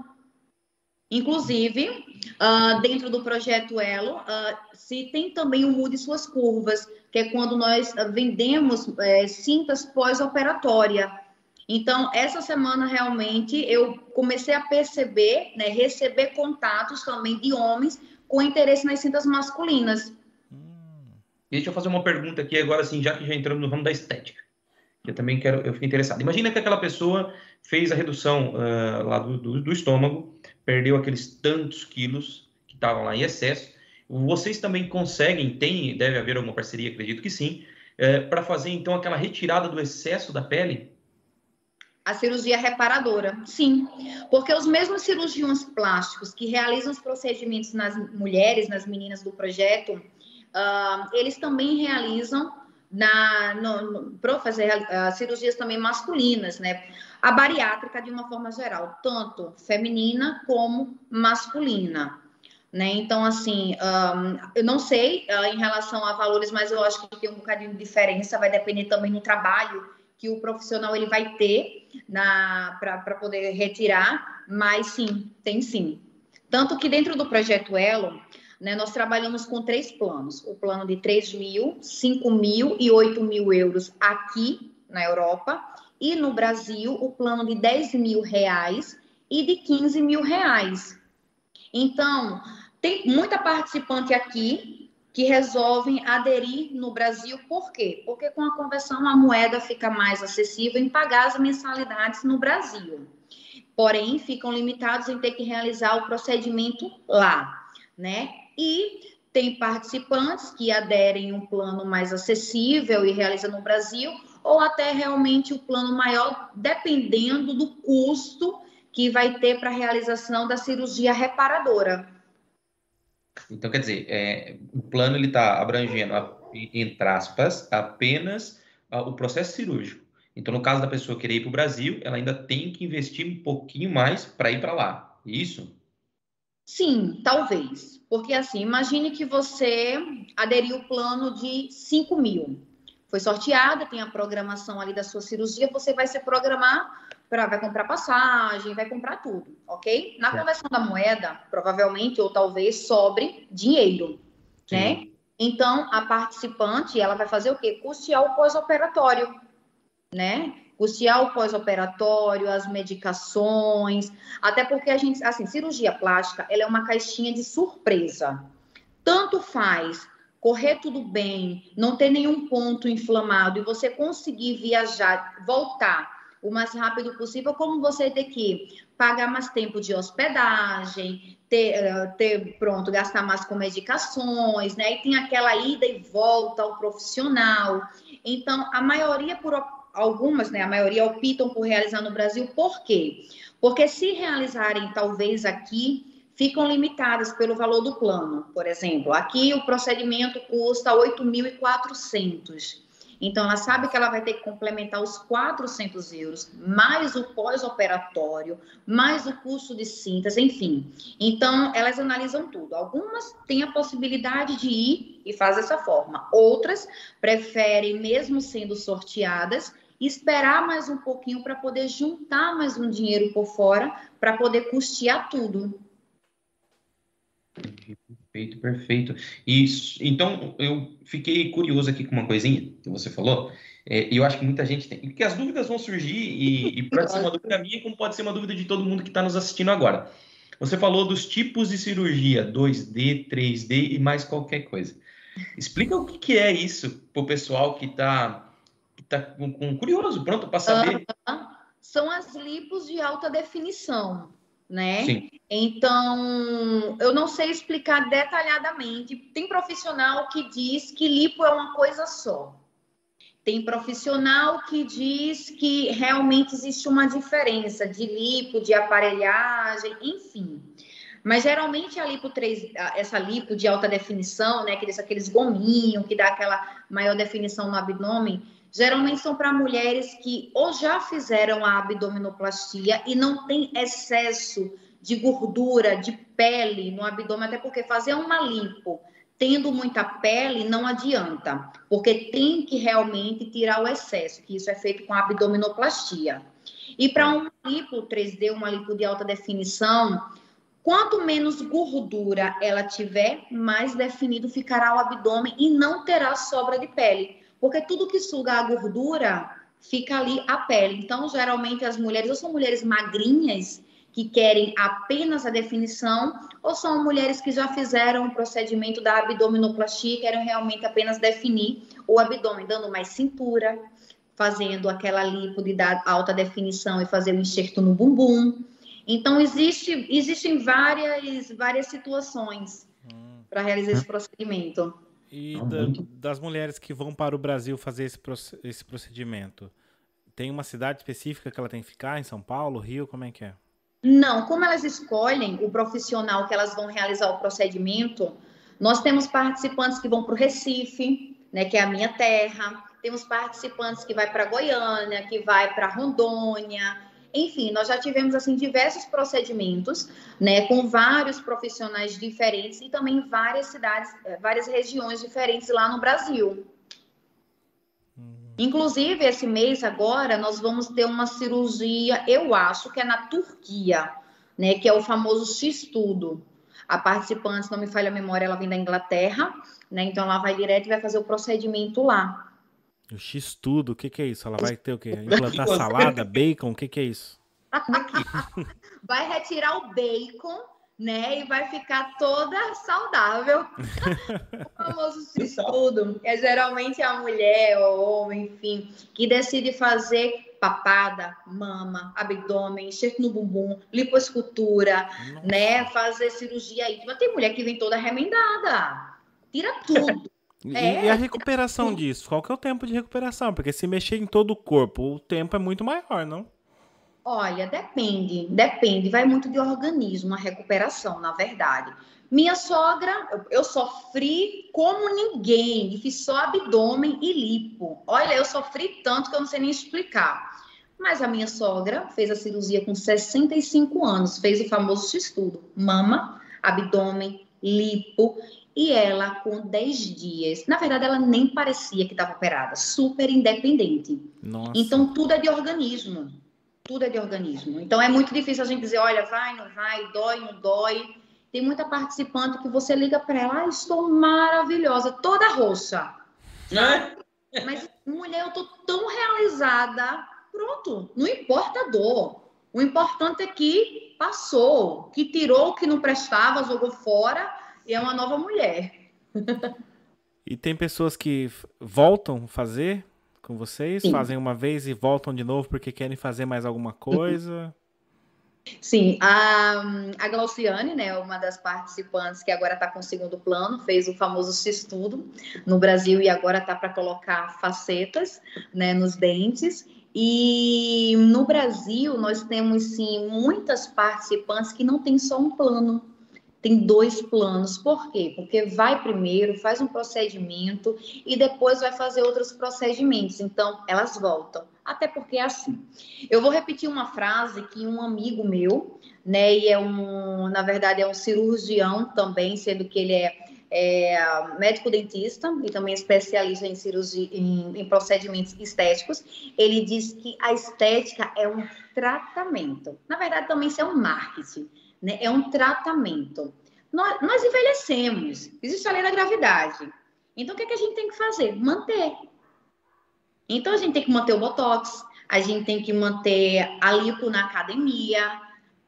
Inclusive, uh, dentro do projeto Elo, uh, se tem também o Mude Suas Curvas, que é quando nós vendemos é, cintas pós-operatória. Então, essa semana realmente eu comecei a perceber, né, receber contatos também de homens com interesse nas cintas masculinas. E deixa eu fazer uma pergunta aqui agora, assim, já que já entramos no ramo da estética. Eu também quero, eu fiquei interessado. Imagina que aquela pessoa fez a redução uh, lá do, do, do, estômago, perdeu aqueles tantos quilos que estavam lá em excesso. Vocês também conseguem, tem, deve haver alguma parceria, acredito que sim, eh, para fazer então aquela retirada do excesso da pele? A cirurgia reparadora, sim. Porque os mesmos cirurgiões plásticos que realizam os procedimentos nas mulheres, nas meninas do projeto, uh, eles também realizam na para fazer uh, cirurgias também masculinas, né? A bariátrica de uma forma geral, tanto feminina como masculina. Né? Então, assim, um, eu não sei uh, em relação a valores, mas eu acho que tem um bocadinho de diferença, vai depender também do trabalho que o profissional ele vai ter para poder retirar, mas sim, tem sim. Tanto que dentro do projeto Elo, né, nós trabalhamos com três planos: o plano de 3 mil, 5 mil e 8 mil euros aqui na Europa, e no Brasil, o plano de 10 mil reais e de 15 mil reais. Então, tem muita participante aqui que resolvem aderir no Brasil, por quê? Porque com a conversão a moeda fica mais acessível em pagar as mensalidades no Brasil. Porém, ficam limitados em ter que realizar o procedimento lá, né? e tem participantes que aderem um plano mais acessível e realiza no Brasil, ou até realmente o plano maior, dependendo do custo que vai ter para a realização da cirurgia reparadora. Então, quer dizer, é, o plano ele está abrangendo, entre aspas, apenas o processo cirúrgico. Então, no caso da pessoa querer ir para o Brasil, ela ainda tem que investir um pouquinho mais para ir para lá. Isso? Sim, talvez. Porque assim, imagine que você aderiu o plano de 5 mil. Foi sorteada, tem a programação ali da sua cirurgia, você vai se programar para vai comprar passagem, vai comprar tudo, ok? Na conversão da moeda, provavelmente ou talvez sobre dinheiro, Sim. né? Então, a participante, ela vai fazer o quê? Custear o pós-operatório, né? Custear o pós-operatório, as medicações, até porque a gente, assim, cirurgia plástica, ela é uma caixinha de surpresa. Tanto faz correr tudo bem, não ter nenhum ponto inflamado e você conseguir viajar, voltar o mais rápido possível, como você ter que pagar mais tempo de hospedagem, ter, eh, ter pronto, gastar mais com medicações, né? E tem aquela ida e volta ao profissional. Então, a maioria por algumas, né, a maioria optam por realizar no Brasil, por quê? Porque se realizarem talvez aqui, ficam limitadas pelo valor do plano. Por exemplo, aqui o procedimento custa 8.400. Então, ela sabe que ela vai ter que complementar os 400 euros, mais o pós-operatório, mais o custo de cintas, enfim. Então, elas analisam tudo. Algumas têm a possibilidade de ir e faz dessa forma. Outras preferem, mesmo sendo sorteadas, esperar mais um pouquinho para poder juntar mais um dinheiro por fora para poder custear tudo. Perfeito, perfeito. E então eu fiquei curioso aqui com uma coisinha que você falou. É, e eu acho que muita gente tem, porque as dúvidas vão surgir e, e pode ser uma dúvida minha, como pode ser uma dúvida de todo mundo que está nos assistindo agora. Você falou dos tipos de cirurgia, 2D, 3D e mais qualquer coisa. Explica o que, que é isso para o pessoal que está tá com, com curioso, pronto para saber. São as lipos de alta definição né? Sim. Então, eu não sei explicar detalhadamente. Tem profissional que diz que lipo é uma coisa só. Tem profissional que diz que realmente existe uma diferença de lipo, de aparelhagem, enfim. Mas geralmente a lipo 3, essa lipo de alta definição, né, aqueles, aqueles gominhos que dá aquela maior definição no abdômen, geralmente são para mulheres que ou já fizeram a abdominoplastia e não tem excesso de gordura, de pele no abdômen, até porque fazer uma lipo tendo muita pele não adianta, porque tem que realmente tirar o excesso, que isso é feito com a abdominoplastia. E para uma lipo 3D, uma lipo de alta definição, quanto menos gordura ela tiver, mais definido ficará o abdômen e não terá sobra de pele. Porque tudo que suga a gordura fica ali a pele. Então, geralmente as mulheres, ou são mulheres magrinhas que querem apenas a definição, ou são mulheres que já fizeram o procedimento da abdominoplastia e querem realmente apenas definir o abdômen, dando mais cintura, fazendo aquela lipo de dar alta definição e fazer o enxerto no bumbum. Então, existe, existem várias, várias situações hum. para realizar esse procedimento. E da, das mulheres que vão para o Brasil fazer esse, esse procedimento, tem uma cidade específica que ela tem que ficar? Em São Paulo, Rio? Como é que é? Não, como elas escolhem o profissional que elas vão realizar o procedimento, nós temos participantes que vão para o Recife, né, que é a minha terra, temos participantes que vai para Goiânia, que vai para Rondônia, enfim, nós já tivemos assim diversos procedimentos, né, com vários profissionais diferentes e também várias cidades, eh, várias regiões diferentes lá no Brasil. Inclusive, esse mês agora, nós vamos ter uma cirurgia, eu acho que é na Turquia, né? Que é o famoso X-Tudo. A participante, não me falha a memória, ela vem da Inglaterra, né? Então, ela vai direto e vai fazer o procedimento lá. O X tudo, o que, que é isso? Ela vai ter o quê? Implantar salada, bacon, o que, que é isso? vai retirar o bacon, né? E vai ficar toda saudável. o famoso X tudo. É geralmente a mulher ou homem, enfim, que decide fazer papada, mama, abdômen, enxerto no bumbum, lipoescultura, Nossa. né? Fazer cirurgia íntima. Tem mulher que vem toda remendada. Tira tudo. E, é. e, a recuperação disso? Qual que é o tempo de recuperação? Porque se mexer em todo o corpo, o tempo é muito maior, não? Olha, depende, depende, vai muito de organismo a recuperação, na verdade. Minha sogra, eu sofri como ninguém, fiz só abdômen e lipo. Olha, eu sofri tanto que eu não sei nem explicar. Mas a minha sogra fez a cirurgia com 65 anos, fez o famoso X-tudo, mama, abdômen, lipo, e ela com 10 dias. Na verdade, ela nem parecia que estava operada, super independente. Nossa. Então, tudo é de organismo. Tudo é de organismo. Então, é muito difícil a gente dizer, olha, vai, não vai, dói, não dói. Tem muita participante que você liga para ela, ah, estou maravilhosa, toda roxa. Né? Mas, mulher, eu tô tão realizada. Pronto, não importa a dor. O importante é que passou, que tirou o que não prestava, jogou fora e é uma nova mulher. e tem pessoas que voltam fazer com vocês, Sim. fazem uma vez e voltam de novo porque querem fazer mais alguma coisa. Sim, a, a Glauciane, né, uma das participantes que agora está com o segundo plano, fez o famoso estudo no Brasil e agora está para colocar facetas né, nos dentes. E no Brasil nós temos sim muitas participantes que não têm só um plano, tem dois planos. Por quê? Porque vai primeiro, faz um procedimento e depois vai fazer outros procedimentos. Então, elas voltam. Até porque é assim. Eu vou repetir uma frase que um amigo meu, né, e é um, na verdade, é um cirurgião também, sendo que ele é, é médico dentista e também especialista em cirurgia, em, em procedimentos estéticos. Ele diz que a estética é um tratamento. Na verdade, também isso é um marketing né? É um tratamento. Nós, nós envelhecemos, existe a lei da gravidade. Então, o que, é que a gente tem que fazer? Manter. Então, a gente tem que manter o botox, a gente tem que manter a lipo na academia.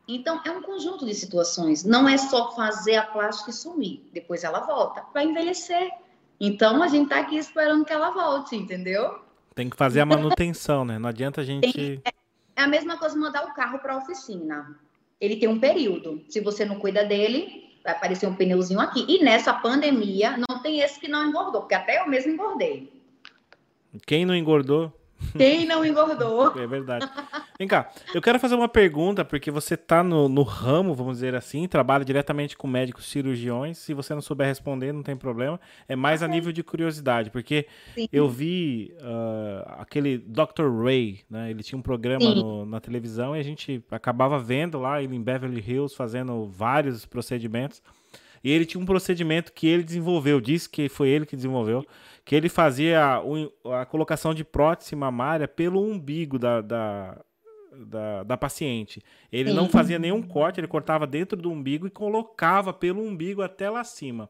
Então, é um conjunto de situações. Não é só fazer a plástica e sumir. Depois ela volta. Vai envelhecer. Então, a gente está aqui esperando que ela volte, entendeu? Tem que fazer a manutenção, né? Não adianta a gente. Tem, é a mesma coisa mandar o carro para a oficina ele tem um período. Se você não cuida dele, vai aparecer um pneuzinho aqui. E nessa pandemia, não tem esse que não engordou, porque até eu mesmo engordei. Quem não engordou? Quem não engordou? É verdade. Vem cá, eu quero fazer uma pergunta, porque você está no, no, ramo, vamos dizer assim, trabalha diretamente com médicos cirurgiões. Se você não souber responder, não tem problema. É mais a nível de curiosidade, porque Sim. eu vi uh, aquele Dr. Ray, né? Ele tinha um programa no, na televisão e a gente acabava vendo lá ele em Beverly Hills fazendo vários procedimentos. E ele tinha um procedimento que ele desenvolveu, disse que foi ele que desenvolveu, que ele fazia a, a colocação de prótese mamária pelo umbigo da, da, da, da paciente. Ele Sim. não fazia nenhum corte, ele cortava dentro do umbigo e colocava pelo umbigo até lá acima.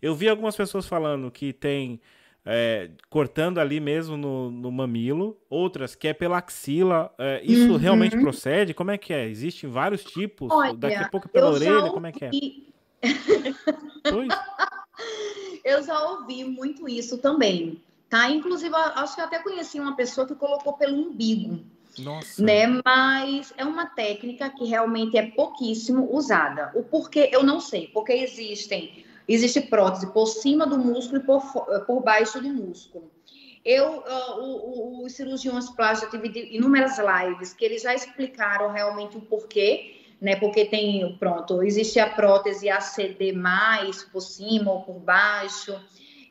Eu vi algumas pessoas falando que tem é, cortando ali mesmo no, no, mamilo, outras que é pela axila. É, isso uhum. realmente procede? Como é que é? Existem vários tipos? Olha, Daqui a pouco pela orelha, como é que é? Eu já ouvi muito isso também, tá? Inclusive, acho que eu até conheci uma pessoa que colocou pelo umbigo. Nossa. Né? Mas é uma técnica que realmente é pouquíssimo usada. O porquê eu não sei, porque existem existe prótese por cima do músculo e por, por baixo do músculo. Eu, uh, os cirurgiões plásticos, tive inúmeras lives que eles já explicaram realmente o porquê né? Porque tem, pronto, existe a prótese ACD mais por cima ou por baixo.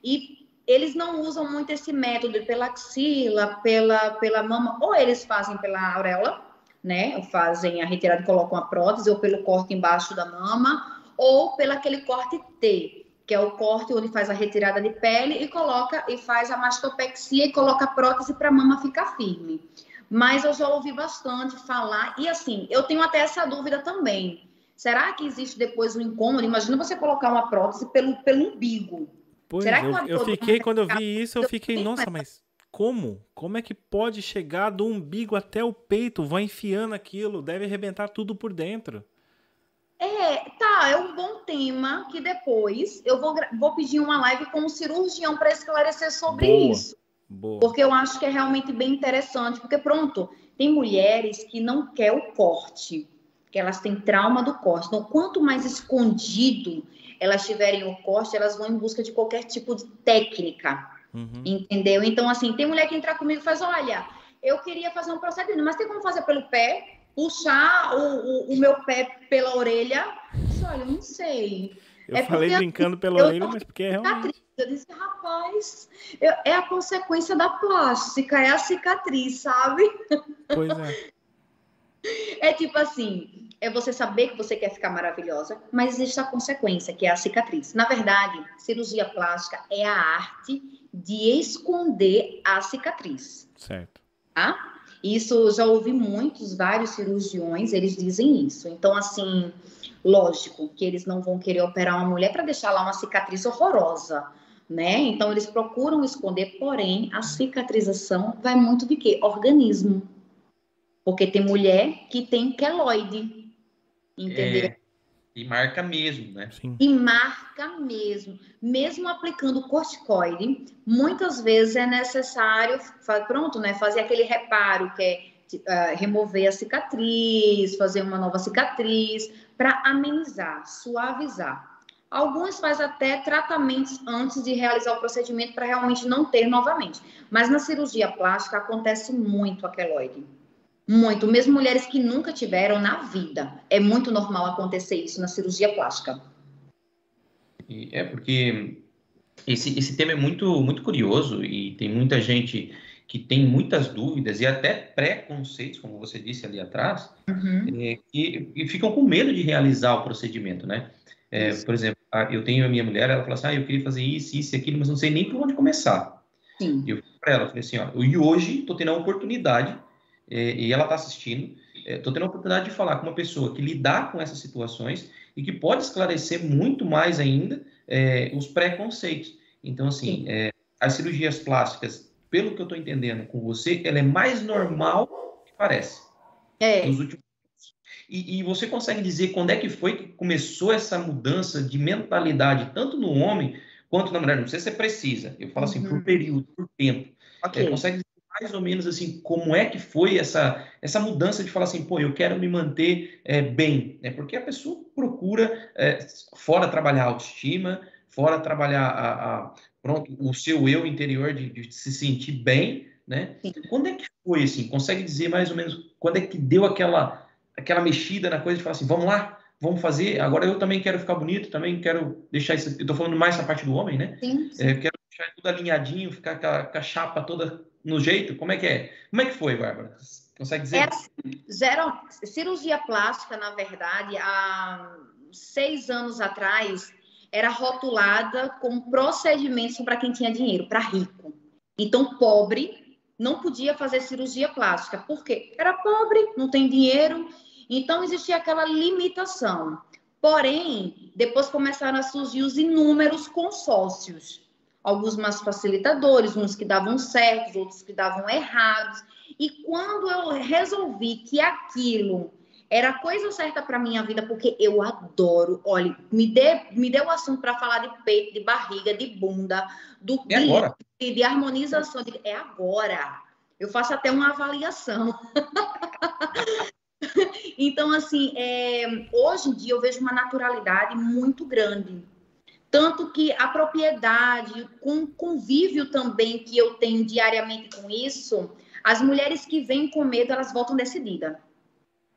E eles não usam muito esse método pela axila, pela, pela mama, ou eles fazem pela auréola, né? Fazem a retirada e colocam a prótese, ou pelo corte embaixo da mama, ou pelo aquele corte T, que é o corte onde faz a retirada de pele e coloca e faz a mastopexia e coloca a prótese para a mama ficar firme mas eu já ouvi bastante falar, e assim, eu tenho até essa dúvida também. Será que existe depois um incômodo? Imagina você colocar uma prótese pelo, pelo umbigo. Pois, Será que eu, eu fiquei, quando eu vi isso, eu fiquei, nossa, mas como? Como é que pode chegar do umbigo até o peito? Vai enfiando aquilo, deve arrebentar tudo por dentro. É, tá, é um bom tema que depois eu vou, vou pedir uma live com um cirurgião para esclarecer sobre Boa. isso. Boa. Porque eu acho que é realmente bem interessante, porque pronto, tem mulheres que não quer o corte, que elas têm trauma do corte. Então, quanto mais escondido elas tiverem o corte, elas vão em busca de qualquer tipo de técnica. Uhum. Entendeu? Então, assim, tem mulher que entra comigo e faz, olha, eu queria fazer um procedimento, mas tem como fazer pelo pé? Puxar o, o, o meu pé pela orelha? olha, eu não sei. Eu é falei brincando pela orelha, mas porque é realmente. Eu disse, rapaz, eu, é a consequência da plástica, é a cicatriz, sabe? Pois é. É tipo assim, é você saber que você quer ficar maravilhosa, mas existe a consequência, que é a cicatriz. Na verdade, cirurgia plástica é a arte de esconder a cicatriz. Certo. Tá? Isso já ouvi muitos, vários cirurgiões, eles dizem isso. Então, assim, lógico que eles não vão querer operar uma mulher para deixar lá uma cicatriz horrorosa, né? Então, eles procuram esconder, porém, a cicatrização vai muito de quê? Organismo. Porque tem mulher que tem queloide, entendeu? É, e marca mesmo, né? Sim. E marca mesmo. Mesmo aplicando corticoide, muitas vezes é necessário, pronto, né? Fazer aquele reparo que é uh, remover a cicatriz, fazer uma nova cicatriz, para amenizar, suavizar. Alguns fazem até tratamentos antes de realizar o procedimento para realmente não ter novamente. Mas na cirurgia plástica acontece muito a queloide. Muito, mesmo mulheres que nunca tiveram na vida. É muito normal acontecer isso na cirurgia plástica. É porque esse, esse tema é muito, muito curioso e tem muita gente que tem muitas dúvidas e até preconceitos, como você disse ali atrás, uhum. é, e, e, ficam com medo de realizar o procedimento, né? É, por exemplo, eu tenho a minha mulher, ela fala assim, ah, eu queria fazer isso, isso e aquilo, mas não sei nem por onde começar. Sim. E eu falei para ela, eu falei assim, ó, e hoje estou tendo a oportunidade é, e ela está assistindo, estou é, tendo a oportunidade de falar com uma pessoa que lidar com essas situações e que pode esclarecer muito mais ainda é, os preconceitos. Então, assim, é, as cirurgias plásticas, pelo que eu estou entendendo com você, ela é mais normal que parece. É. Nos últimos e, e, você consegue dizer quando é que foi que começou essa mudança de mentalidade, tanto no homem quanto na mulher? Não sei se você precisa, eu falo assim, por uhum. período, por tempo. Okay. É, consegue mais ou menos assim como é que foi essa, essa mudança de falar assim, pô, eu quero me manter é, bem, né? Porque a pessoa procura é, fora trabalhar a autoestima, fora trabalhar a, a, pronto, o seu eu interior de, de se sentir bem, né? Sim. Quando é que foi assim? Consegue dizer mais ou menos quando é que deu aquela aquela mexida na coisa de falar assim, vamos lá, vamos fazer. Agora eu também quero ficar bonito, também quero deixar isso. Eu tô falando mais essa parte do homem, né? Sim. sim. É, quero deixar tudo alinhadinho, ficar com a, com a chapa toda no jeito? Como é que é? Como é que foi, Bárbara? Consegue dizer? É, zero, cirurgia plástica, na verdade, há seis anos atrás, era rotulada como procedimento para quem tinha dinheiro, para rico. Então, pobre não podia fazer cirurgia plástica. Por quê? Era pobre, não tem dinheiro. Então, existia aquela limitação. Porém, depois começaram a surgir os inúmeros consórcios alguns mais facilitadores, uns que davam certos, outros que davam errados. E quando eu resolvi que aquilo era a coisa certa para minha vida, porque eu adoro, olha, me dê, me dê o assunto para falar de peito, de barriga, de bunda, do é agora. de, de harmonização, de, é agora. Eu faço até uma avaliação. então, assim, é, hoje em dia eu vejo uma naturalidade muito grande tanto que a propriedade, com o convívio também que eu tenho diariamente com isso, as mulheres que vêm com medo, elas voltam decididas.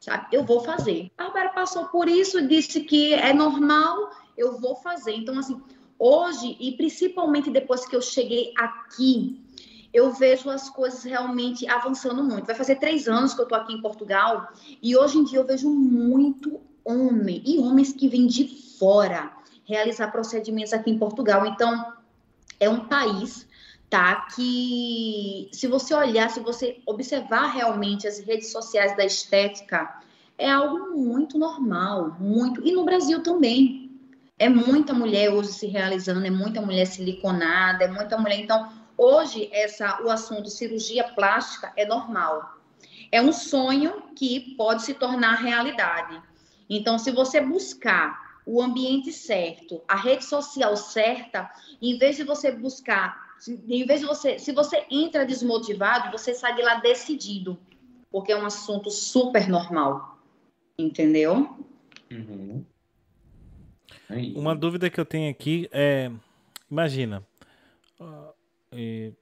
Sabe? Eu vou fazer. A Bárbara passou por isso, disse que é normal, eu vou fazer. Então, assim, hoje, e principalmente depois que eu cheguei aqui, eu vejo as coisas realmente avançando muito. Vai fazer três anos que eu estou aqui em Portugal, e hoje em dia eu vejo muito homem, e homens que vêm de fora realizar procedimentos aqui em Portugal. Então, é um país tá? Que se você olhar, se você observar realmente as redes sociais da estética, é algo muito normal, muito. E no Brasil também. É muita mulher hoje se realizando, é muita mulher siliconada, é muita mulher. Então, hoje essa o assunto cirurgia plástica é normal. É um sonho que pode se tornar realidade. Então, se você buscar o ambiente certo, a rede social certa, em vez de você buscar, em vez de você, se você entra desmotivado, você sai de lá decidido, porque é um assunto super normal, entendeu? Uhum. Uma dúvida que eu tenho aqui é, imagina,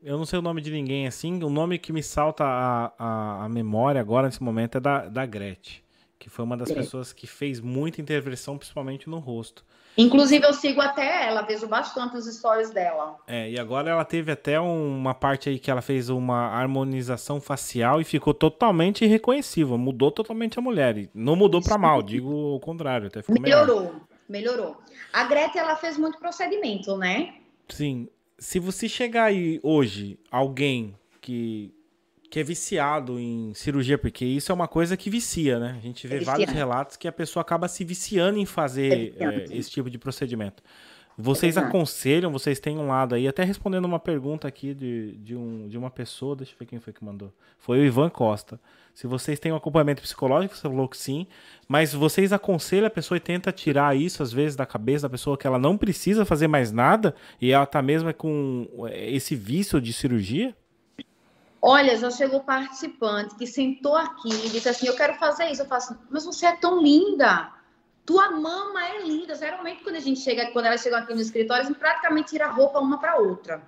eu não sei o nome de ninguém assim, o nome que me salta a, a, a memória agora nesse momento é da, da Gretchen. que foi uma das é. pessoas que fez muita intervenção, principalmente no rosto. Inclusive, eu sigo até ela, vejo bastante os stories dela. É, e agora ela teve até uma parte aí que ela fez uma harmonização facial e ficou totalmente irreconhecível. Mudou totalmente a mulher. Não mudou para mal, digo o contrário, até ficou melhorou. Melhor. Melhorou. A Greta, ela fez muito procedimento, né? Sim. Se você chegar aí hoje, alguém que que é viciado em cirurgia, porque isso é uma coisa que vicia, né? A gente vê é vários relatos que a pessoa acaba se viciando em fazer é é, esse tipo de procedimento. Vocês é aconselham, vocês têm um lado aí, até respondendo uma pergunta aqui de, de, um, de uma pessoa, deixa eu ver quem foi que mandou. Foi o Ivan Costa. Se vocês têm um acompanhamento psicológico, você falou que sim, mas vocês aconselham a pessoa e tenta tirar isso, às vezes, da cabeça da pessoa, que ela não precisa fazer mais nada e ela tá mesmo com esse vício de cirurgia? Olha, já chegou participante que sentou aqui e disse assim: Eu quero fazer isso. Eu faço, mas você é tão linda. Tua mama é linda. Geralmente, quando a gente chega, quando elas chegam aqui no escritório, a gente praticamente tira a roupa uma para outra.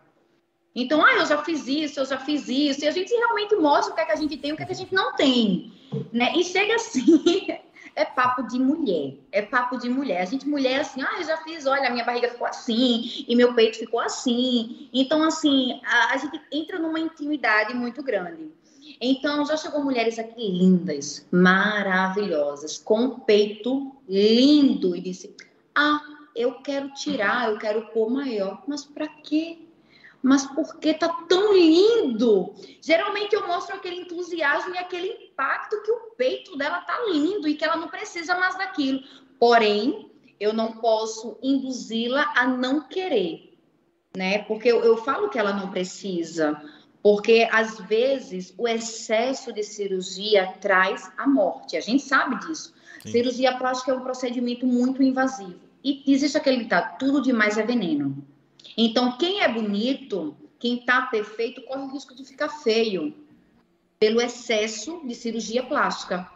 Então, ah, eu já fiz isso, eu já fiz isso. E a gente realmente mostra o que é que a gente tem o que é que a gente não tem. Né? E chega assim. é papo de mulher. É papo de mulher. A gente, mulher, assim, ah, eu já fiz, olha, a minha barriga ficou assim, e meu peito ficou assim. Então, assim, a, a gente entra numa intimidade muito grande. Então, já chegou mulheres aqui lindas, maravilhosas, com peito lindo, e disse: Ah, eu quero tirar, eu quero pôr maior. Mas para quê? Mas porque tá tão lindo. Geralmente eu mostro aquele entusiasmo e aquele impacto que o peito dela tá lindo e que ela não precisa mais daquilo. Porém, eu não posso induzi-la a não querer, né? Porque eu, eu falo que ela não precisa, porque às vezes o excesso de cirurgia traz a morte. A gente sabe disso. Sim. Cirurgia plástica é um procedimento muito invasivo. E existe aquele ditado, tudo demais é veneno. Então, quem é bonito, quem está perfeito, corre o risco de ficar feio pelo excesso de cirurgia plástica.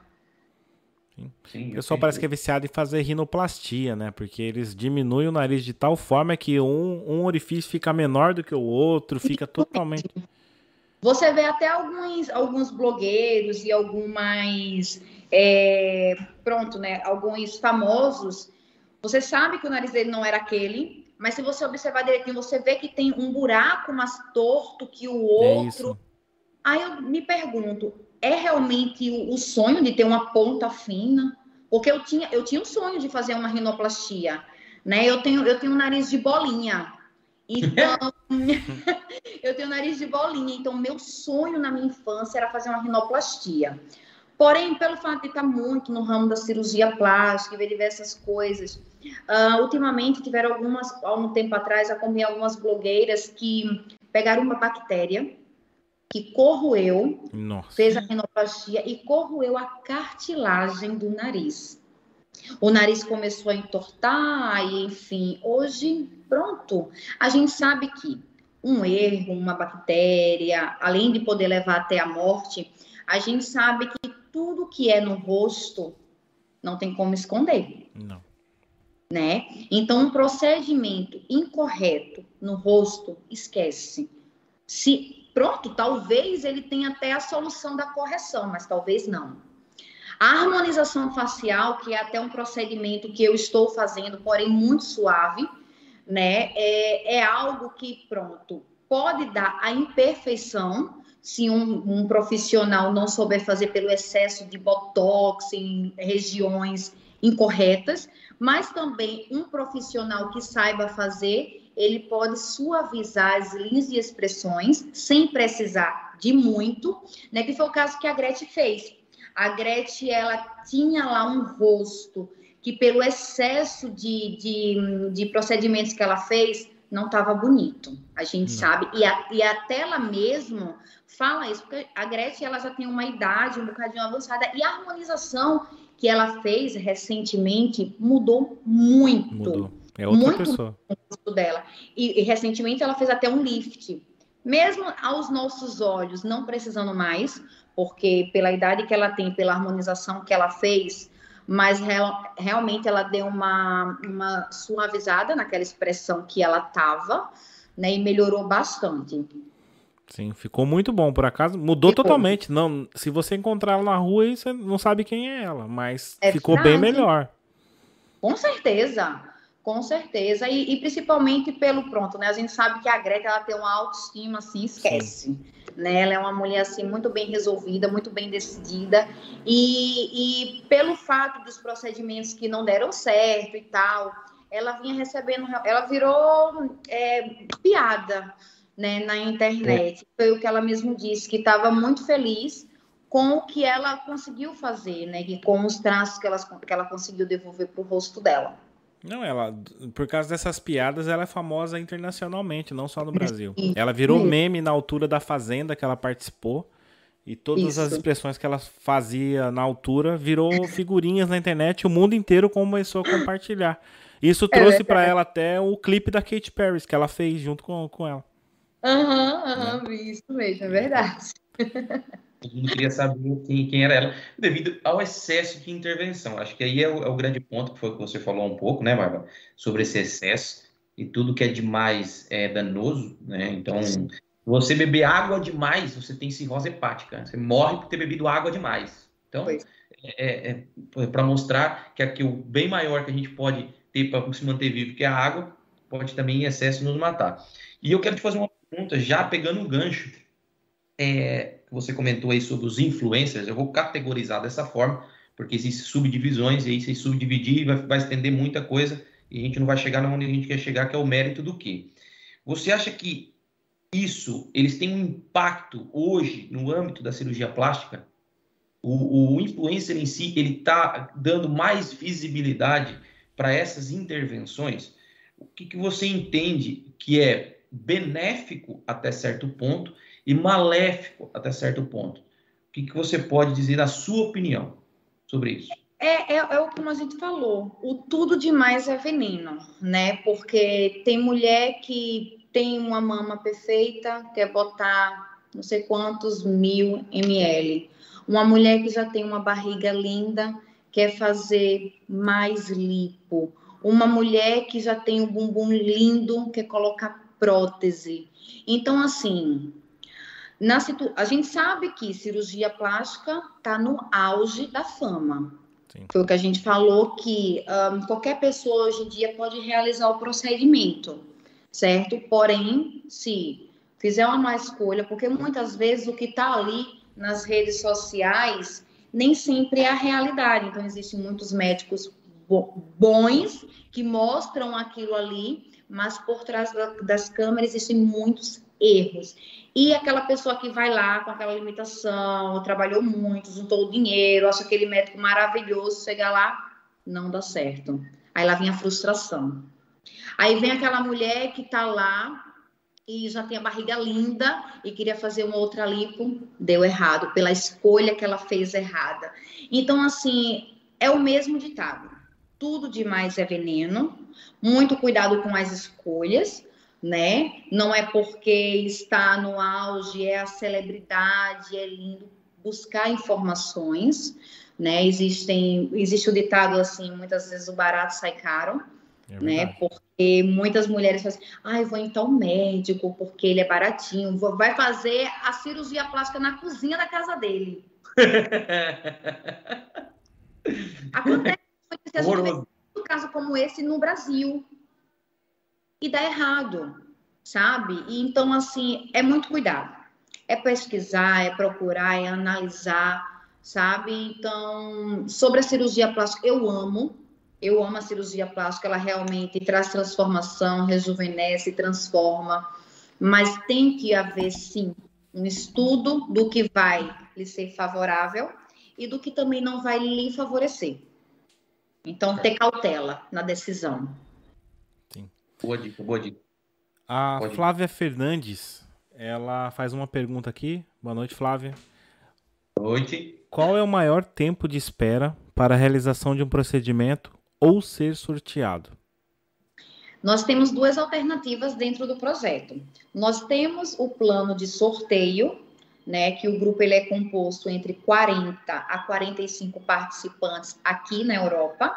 Sim. Sim, o pessoal parece que é viciado em fazer rinoplastia, né? Porque eles diminuem o nariz de tal forma que um, um orifício fica menor do que o outro, fica totalmente. Você vê até alguns, alguns blogueiros e algumas. É, pronto, né? Alguns famosos. Você sabe que o nariz dele não era aquele, mas se você observar direitinho, você vê que tem um buraco mais torto que o é outro. É Aí eu me pergunto, é realmente o, o, sonho de ter uma ponta fina? Porque eu tinha, eu tinha o sonho de fazer uma rinoplastia, né? Eu tenho, eu tenho um nariz de bolinha. Então, eu tenho um nariz de bolinha. Então, meu sonho na minha infância era fazer uma rinoplastia. Porém, pelo fato de estar muito no ramo da cirurgia plástica, ver diversas coisas, uh, ultimamente tiveram algumas, há um tempo atrás, acompanhei algumas blogueiras que pegaram uma bactéria que corroeu, Nossa. fez a rinoplastia e corroeu a cartilagem do nariz. O nariz começou a entortar e, enfim, hoje, pronto. A gente sabe que um erro, uma bactéria, além de poder levar até a morte, a gente sabe que tudo que é no rosto não tem como esconder. Não. Né? Então, um procedimento incorreto no rosto, esquece. Se pronto, talvez ele tenha até a solução da correção, mas talvez não. A harmonização facial, que é até um procedimento que eu estou fazendo, porém muito suave, né? É, é algo que, pronto, pode dar a imperfeição, se um, um, profissional não souber fazer pelo excesso de botox em regiões incorretas, mas também um profissional que saiba fazer, ele pode suavizar as linhas e expressões sem precisar de muito, né? Que foi o caso que a Gretchen fez. A Gretchen, ela tinha lá um rosto que pelo excesso de, de, de procedimentos que ela fez, não estava bonito. A gente não. sabe. E, a, e até ela mesmo fala isso, porque a Gretchen ela já tem uma idade um bocadinho avançada e a harmonização que ela fez recentemente mudou muito. Mudou. É outra muito pessoa. dela. E, e recentemente ela fez até um lift. Mesmo aos nossos olhos, não precisando mais, porque pela idade que ela tem, pela harmonização que ela fez, mas real, realmente ela deu uma, uma suavizada naquela expressão que ela tava, né, e melhorou bastante. Sim, ficou muito bom. Por acaso, mudou ficou. totalmente. Não, se você encontrar ela na rua, você não sabe quem é ela, mas é ficou verdade. bem melhor. Com certeza, com certeza. E, e, principalmente pelo pronto, né? A gente sabe que a Greta ela tem uma autoestima, assim, esquece. Né? Ela é uma mulher assim muito bem resolvida, muito bem decidida. E, e pelo fato dos procedimentos que não deram certo e tal, ela vinha recebendo, ela virou é, piada né, na internet. Foi o que ela mesmo disse, que estava muito feliz com o que ela conseguiu fazer, né, e com os traços que ela, que ela conseguiu devolver para o rosto dela. Não, ela, por causa dessas piadas, ela é famosa internacionalmente, não só no Brasil. Ela virou meme na altura da Fazenda que ela participou. E todas Isso. as expressões que ela fazia na altura virou figurinhas na internet. O mundo inteiro começou a compartilhar. Isso é trouxe para ela até o clipe da Katy Perry que ela fez junto com, com ela. Aham, uhum, uhum, isso mesmo, é verdade. Todo mundo queria saber quem, quem era ela, devido ao excesso de intervenção. Acho que aí é o, é o grande ponto que foi que você falou um pouco, né, Bárbara, sobre esse excesso e tudo que é demais é danoso, né? Então, Sim. você beber água demais, você tem cirrose hepática. Você morre por ter bebido água demais. Então, é, é, é para mostrar que aqui o bem maior que a gente pode ter para se manter vivo, que é a água, pode também em excesso nos matar. E eu quero te fazer uma pergunta, já pegando o gancho, é, você comentou aí sobre os influencers, eu vou categorizar dessa forma, porque existem subdivisões, e aí se subdividir vai, vai estender muita coisa, e a gente não vai chegar onde a gente quer chegar, que é o mérito do quê? Você acha que isso, eles têm um impacto hoje no âmbito da cirurgia plástica? O, o influencer em si, ele está dando mais visibilidade para essas intervenções, o que, que você entende que é benéfico até certo ponto e maléfico até certo ponto? O que, que você pode dizer, na sua opinião, sobre isso? É, é, é, o que a gente falou, o tudo demais é veneno, né? Porque tem mulher que tem uma mama perfeita, quer botar não sei quantos mil ml. Uma mulher que já tem uma barriga linda, quer fazer mais lipo. Uma mulher que já tem um bumbum lindo, quer colocar prótese. Então, assim, na situ... a gente sabe que cirurgia plástica está no auge da fama. Sim. Foi o que a gente falou que um, qualquer pessoa hoje em dia pode realizar o procedimento, certo? Porém, se fizer uma má escolha, porque muitas vezes o que está ali nas redes sociais nem sempre é a realidade. Então, existem muitos médicos bons que mostram aquilo ali, mas por trás das câmeras existem muitos erros. E aquela pessoa que vai lá com aquela limitação, trabalhou muito, juntou o dinheiro, acha aquele médico maravilhoso, chega lá, não dá certo. Aí lá vem a frustração. Aí vem aquela mulher que está lá e já tem a barriga linda e queria fazer uma outra lipo, deu errado, pela escolha que ela fez errada. Então, assim, é o mesmo ditado. Tudo demais é veneno, muito cuidado com as escolhas, né? Não é porque está no auge, é a celebridade, é lindo buscar informações, né? Existem, existe o ditado assim, muitas vezes o barato sai caro, é né? Porque muitas mulheres falam assim, ah, eu vou então médico porque ele é baratinho, vai fazer a cirurgia plástica na cozinha da casa dele. Acontece a gente vê um caso como esse no Brasil e dá errado, sabe? E então assim é muito cuidado, é pesquisar, é procurar, é analisar, sabe? Então sobre a cirurgia plástica eu amo eu amo a cirurgia plástica, ela realmente traz transformação, rejuvenesce, transforma, mas tem que haver sim um estudo do que vai lhe ser favorável e do que também não vai lhe favorecer. Então, ter cautela na decisão. Sim. Boa dica, boa dica. A Pode. Flávia Fernandes, ela faz uma pergunta aqui. Boa noite, Flávia. Boa noite. Qual é o maior tempo de espera para a realização de um procedimento ou ser sorteado? Nós temos duas alternativas dentro do projeto. Nós temos o plano de sorteio, né, que o grupo ele é composto entre 40 a 45 participantes aqui na Europa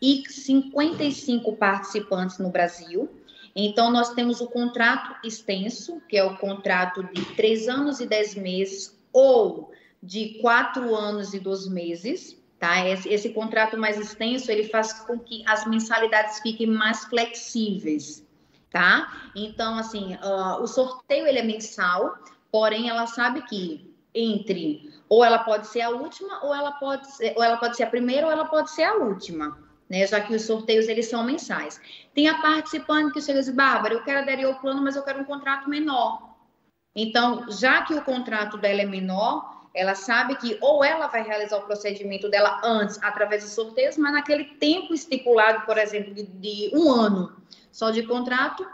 e 55 participantes no Brasil. Então, nós temos o contrato extenso, que é o contrato de três anos e dez meses, ou de quatro anos e dois meses, tá? Esse, esse contrato mais extenso, ele faz com que as mensalidades fiquem mais flexíveis, tá? Então, assim, uh, o sorteio, ele é mensal, porém, ela sabe que entre, ou ela pode ser a última, ou ela pode ser, ou ela pode ser a primeira, ou ela pode ser a última, né? Já que os sorteios eles são mensais. Tem a participante que chega e diz, Bárbara, eu quero aderir ao plano, mas eu quero um contrato menor. Então, já que o contrato dela é menor, ela sabe que ou ela vai realizar o procedimento dela antes, através dos sorteios, mas naquele tempo estipulado, por exemplo, de, de um ano só de contrato,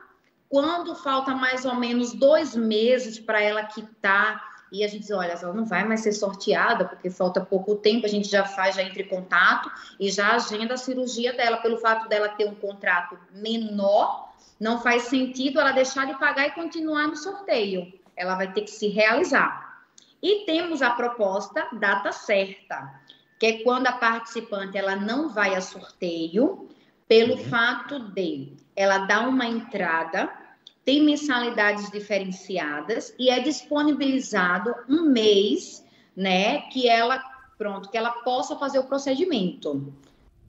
quando falta mais ou menos dois meses para ela quitar e a gente diz, olha, ela não vai mais ser sorteada, porque falta pouco tempo, a gente já faz, já entra em contato e já agenda a cirurgia dela, pelo fato dela ter um contrato menor, não faz sentido ela deixar de pagar e continuar no sorteio. Ela vai ter que se realizar. E temos a proposta data certa, que é quando a participante ela não vai a sorteio, pelo uhum. fato de ela dar uma entrada tem mensalidades diferenciadas e é disponibilizado um mês, né, que ela, pronto, que ela possa fazer o procedimento.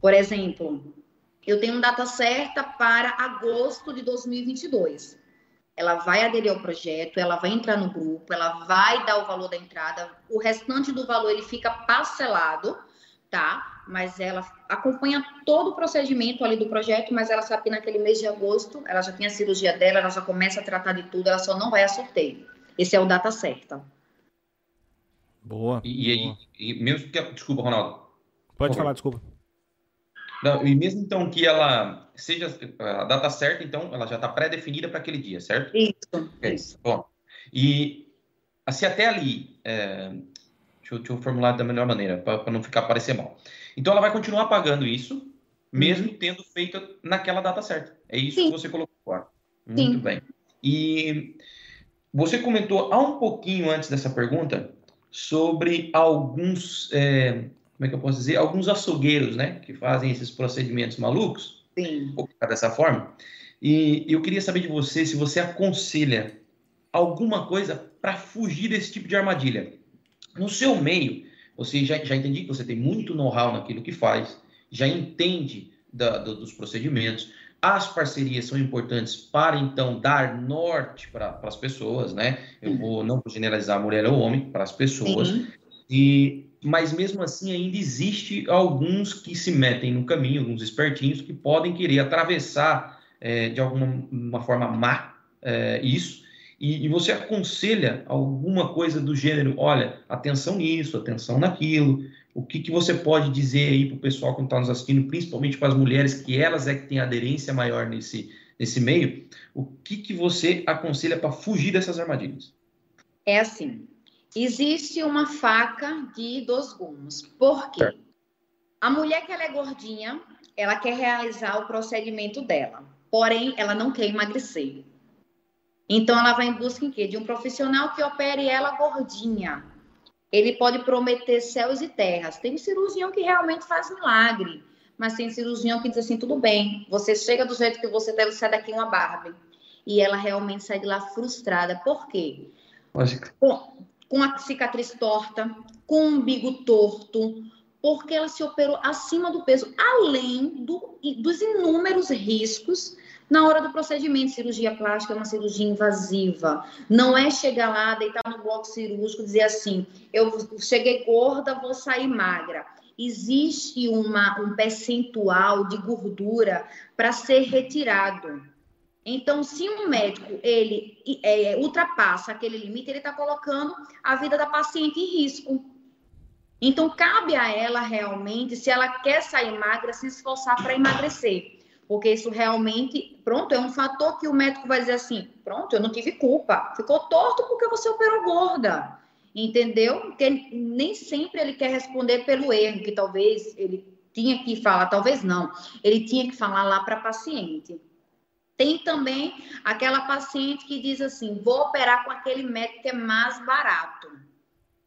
Por exemplo, eu tenho data certa para agosto de 2022. Ela vai aderir ao projeto, ela vai entrar no grupo, ela vai dar o valor da entrada, o restante do valor ele fica parcelado, tá? mas ela acompanha todo o procedimento ali do projeto, mas ela sabe que naquele mês de agosto ela já tem a cirurgia dela, ela já começa a tratar de tudo, ela só não vai a sorteio. Esse é o data certa. Boa. E, boa. E, e, mesmo que. Desculpa, Ronaldo. Pode falar, desculpa. Não, e mesmo então que ela seja a data certa, então ela já está pré-definida para aquele dia, certo? Isso. É isso. Bom. E se até ali. É, deixa, eu, deixa eu formular da melhor maneira, para não ficar parecer mal. Então ela vai continuar pagando isso, mesmo uhum. tendo feito naquela data certa. É isso Sim. que você colocou agora. Muito Sim. bem. E você comentou há um pouquinho antes dessa pergunta sobre alguns, é, como é que eu posso dizer, alguns açougueiros, né, que fazem esses procedimentos malucos. Sim. Ou dessa forma. E eu queria saber de você se você aconselha alguma coisa para fugir desse tipo de armadilha. No seu meio, você já, já entendi que você tem muito know-how naquilo que faz, já entende da, do, dos procedimentos. As parcerias são importantes para, então, dar norte para as pessoas, né? Eu vou não vou generalizar mulher ou homem, para as pessoas. Uhum. E, mas mesmo assim, ainda existe alguns que se metem no caminho, alguns espertinhos, que podem querer atravessar é, de alguma forma má é, isso e, e, você aconselha alguma coisa do gênero, olha, atenção nisso, atenção naquilo, o que, que você pode dizer aí para o pessoal que está nos assistindo, principalmente para as mulheres, que elas é que têm aderência maior nesse, nesse meio, o que, que você aconselha para fugir dessas armadilhas? É assim, existe uma faca de dois gumes, por quê? Certo. A mulher que ela é gordinha, ela quer realizar o procedimento dela, porém ela não quer emagrecer. Então, ela vai em busca em quê? De um profissional que opere ela gordinha. Ele pode prometer céus e terras. Tem cirurgião que realmente faz milagre, mas tem cirurgião que diz assim: tudo bem, você chega do jeito que você deve sair daqui uma Barbie. E ela realmente sai de lá frustrada. Por quê? Lógico. Com, com a cicatriz torta, com o umbigo torto, porque ela se operou acima do peso, além do, dos inúmeros riscos na hora do procedimento, cirurgia plástica é uma cirurgia invasiva. Não é chegar lá, deitar no bloco cirúrgico e dizer assim: eu cheguei gorda, vou sair magra. Existe uma, um percentual de gordura para ser retirado. Então, se um médico ele é, ultrapassa aquele limite, ele está colocando a vida da paciente em risco. Então, cabe a ela realmente, se ela quer sair magra, se esforçar para emagrecer porque isso realmente, pronto, é um fator que o médico vai dizer assim: pronto, eu não tive culpa, ficou torto porque você operou gorda, entendeu? Porque nem sempre ele quer responder pelo erro, que talvez ele tinha que falar, talvez não, ele tinha que falar lá para a paciente. Tem também aquela paciente que diz assim: vou operar com aquele médico que é mais barato.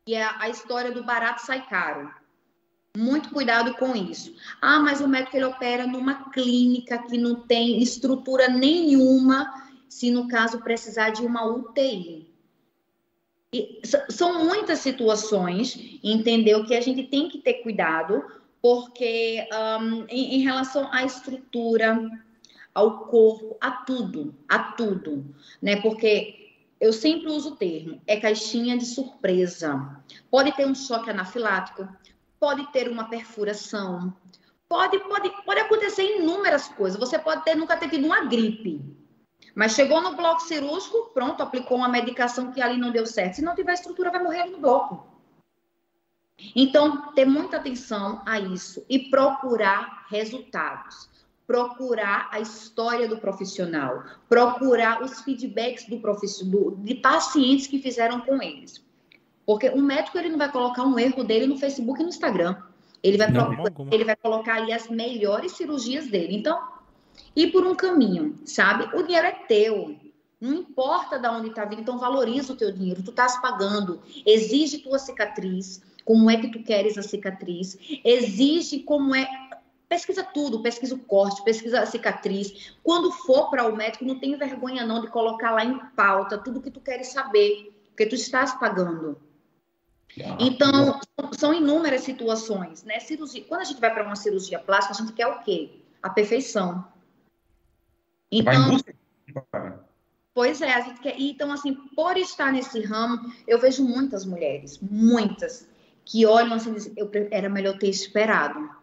E a história do barato sai caro. Muito cuidado com isso. Ah, mas o médico ele opera numa clínica que não tem estrutura nenhuma, se no caso precisar de uma UTI. E são muitas situações, entendeu? Que a gente tem que ter cuidado, porque um, em, em relação à estrutura, ao corpo, a tudo, a tudo, né? Porque eu sempre uso o termo, é caixinha de surpresa. Pode ter um choque anafilático, pode ter uma perfuração, pode, pode, pode acontecer inúmeras coisas. Você pode ter nunca ter tido uma gripe, mas chegou no bloco cirúrgico, pronto, aplicou uma medicação que ali não deu certo. Se não tiver estrutura, vai morrer ali no bloco. Então, ter muita atenção a isso e procurar resultados. Procurar a história do profissional, procurar os feedbacks do profissional, de pacientes que fizeram com eles. Porque o médico ele não vai colocar um erro dele no Facebook e no Instagram. Ele vai, não, procurar, ele vai colocar ali as melhores cirurgias dele. Então, ir por um caminho, sabe? O dinheiro é teu. Não importa de onde está vindo, então valoriza o teu dinheiro. Tu estás pagando, exige tua cicatriz, como é que tu queres a cicatriz, exige como é. Pesquisa tudo, pesquisa o corte, pesquisa a cicatriz. Quando for para o médico, não tem vergonha não de colocar lá em pauta tudo que tu queres saber, porque tu estás pagando. Então, são inúmeras situações, né? Cirurgia. Quando a gente vai para uma cirurgia plástica, a gente quer o quê? A perfeição. Então, pois é, a gente quer. Então, assim, por estar nesse ramo, eu vejo muitas mulheres, muitas, que olham assim, dizem, eu era melhor ter esperado.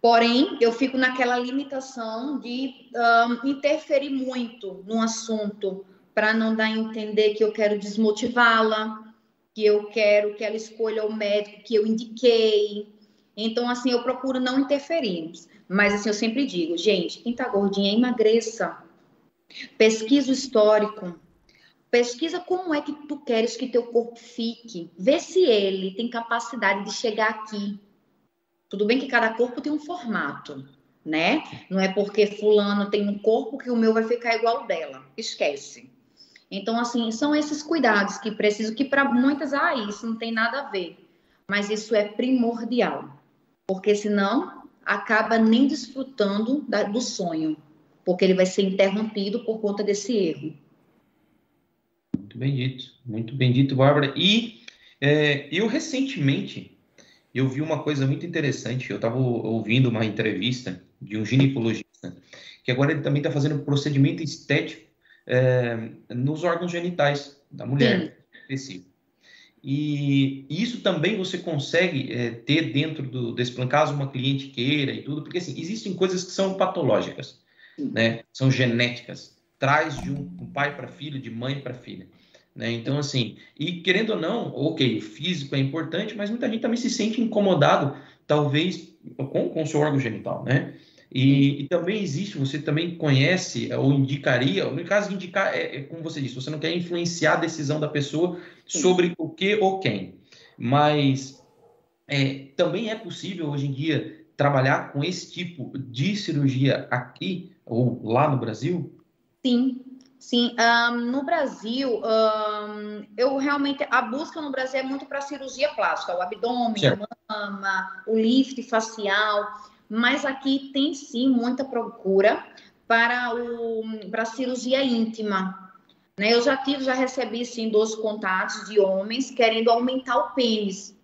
Porém, eu fico naquela limitação de um, interferir muito no assunto para não dar a entender que eu quero desmotivá-la, que eu quero que ela escolha o médico que eu indiquei. Então, assim, eu procuro não interferir. Mas assim, eu sempre digo, gente, quem tá gordinha, emagreça. Pesquisa o histórico. Pesquisa como é que tu queres que teu corpo fique. Vê se ele tem capacidade de chegar aqui. Tudo bem que cada corpo tem um formato, né? Não é porque fulano tem um corpo que o meu vai ficar igual dela. Esquece. Então, assim, são esses cuidados que preciso, que para muitas, ah, isso não tem nada a ver. Mas isso é primordial. Porque senão acaba nem desfrutando da, do sonho, porque ele vai ser interrompido por conta desse erro. Muito bem dito, muito bem dito, Bárbara. E é, eu recentemente eu vi uma coisa muito interessante. Eu estava ouvindo uma entrevista de um ginecologista que agora ele também está fazendo procedimento estético é, nos órgãos genitais da mulher específico. E isso também você consegue é, ter dentro do, desse plano, caso uma cliente queira e tudo, porque assim, existem coisas que são patológicas, né? São genéticas. Traz de um, um pai para filho, de mãe para filha. Né? Então, assim, e querendo ou não, ok, o físico é importante, mas muita gente também se sente incomodado, talvez, com, com o seu órgão genital, né? E, e, também existe, você também conhece ou indicaria, no caso de indicar, é, é, como você disse, você não quer influenciar a decisão da pessoa sobre o que ou quem, mas é, também é possível hoje em dia trabalhar com esse tipo de cirurgia aqui ou lá no Brasil? Sim, sim. Um, no Brasil, um, eu realmente a busca no Brasil é muito para cirurgia plástica, o abdômen, certo. a mama, o lift facial mas aqui tem sim muita procura para, o, para a cirurgia íntima. Né? Eu já tive, já recebi sim dois contatos de homens querendo aumentar o pênis.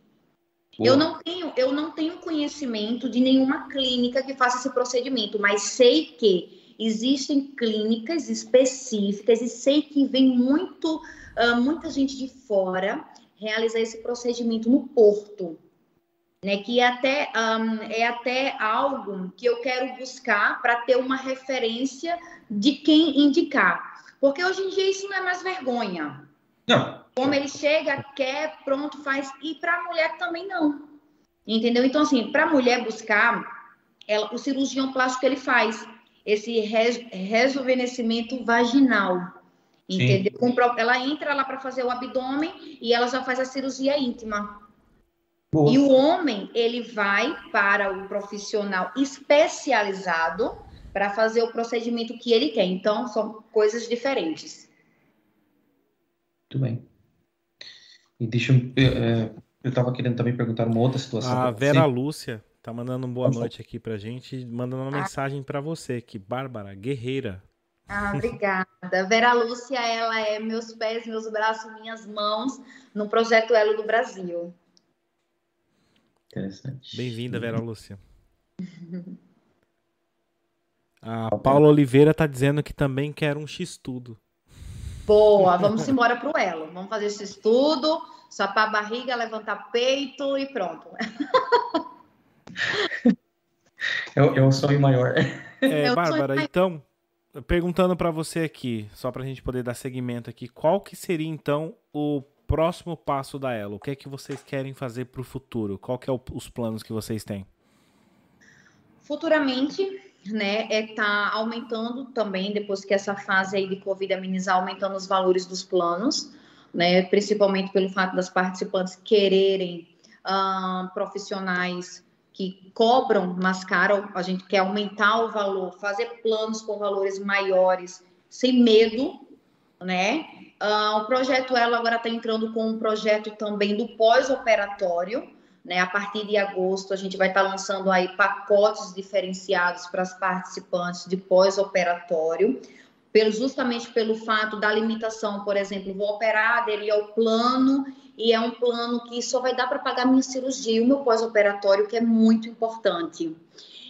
Eu não tenho, eu não tenho conhecimento de nenhuma clínica que faça esse procedimento, mas sei que existem clínicas específicas e sei que vem muito, uh, muita gente de fora realizar esse procedimento no Porto né? Que é até, um, é até algo que eu quero buscar para ter uma referência de quem indicar. Porque hoje em dia isso não é mais vergonha. Não. Como ele chega, quer, pronto, faz. E para a mulher também não. Entendeu? Então, assim, para a mulher buscar, ela, o cirurgião plástico ele faz esse rejuvenescimento vaginal. Entendeu? Sim. Ela entra lá para fazer o abdômen e ela já faz a cirurgia íntima. Boa. E o homem, ele vai para o profissional especializado para fazer o procedimento que ele quer. Então, são coisas diferentes. Muito bem. E deixa eu, é, Eu estava querendo também perguntar uma outra situação. A Vera Lúcia tá mandando uma boa noite aqui pra gente, mandando uma ah. mensagem para você que Bárbara, guerreira. Ah, obrigada. Vera Lúcia, ela é meus pés, meus braços, minhas mãos no projeto Elo do Brasil. Interessante. Bem-vinda, Vera Lúcia. A Paula Oliveira tá dizendo que também quer um X-Tudo. Boa, vamos embora pro Elo. Vamos fazer esse estudo, sapar a barriga, levantar peito e pronto. É, é um sonho maior. É, é Bárbara, sonho... então, perguntando para você aqui, só para a gente poder dar seguimento aqui, qual que seria então o próximo passo da Elo? O que é que vocês querem fazer para o futuro? Qual que é o, os planos que vocês têm? Futuramente, né, é tá aumentando também depois que essa fase aí de Covid amenizar, aumentando os valores dos planos, né, principalmente pelo fato das participantes quererem uh, profissionais que cobram mais caro, a gente quer aumentar o valor, fazer planos com valores maiores, sem medo, né? Uh, o projeto Ela agora está entrando com um projeto também do pós-operatório, né? A partir de agosto a gente vai estar tá lançando aí pacotes diferenciados para as participantes de pós-operatório, justamente pelo fato da limitação, por exemplo, vou operar, aderir ao plano e é um plano que só vai dar para pagar minha cirurgia o meu pós-operatório, que é muito importante.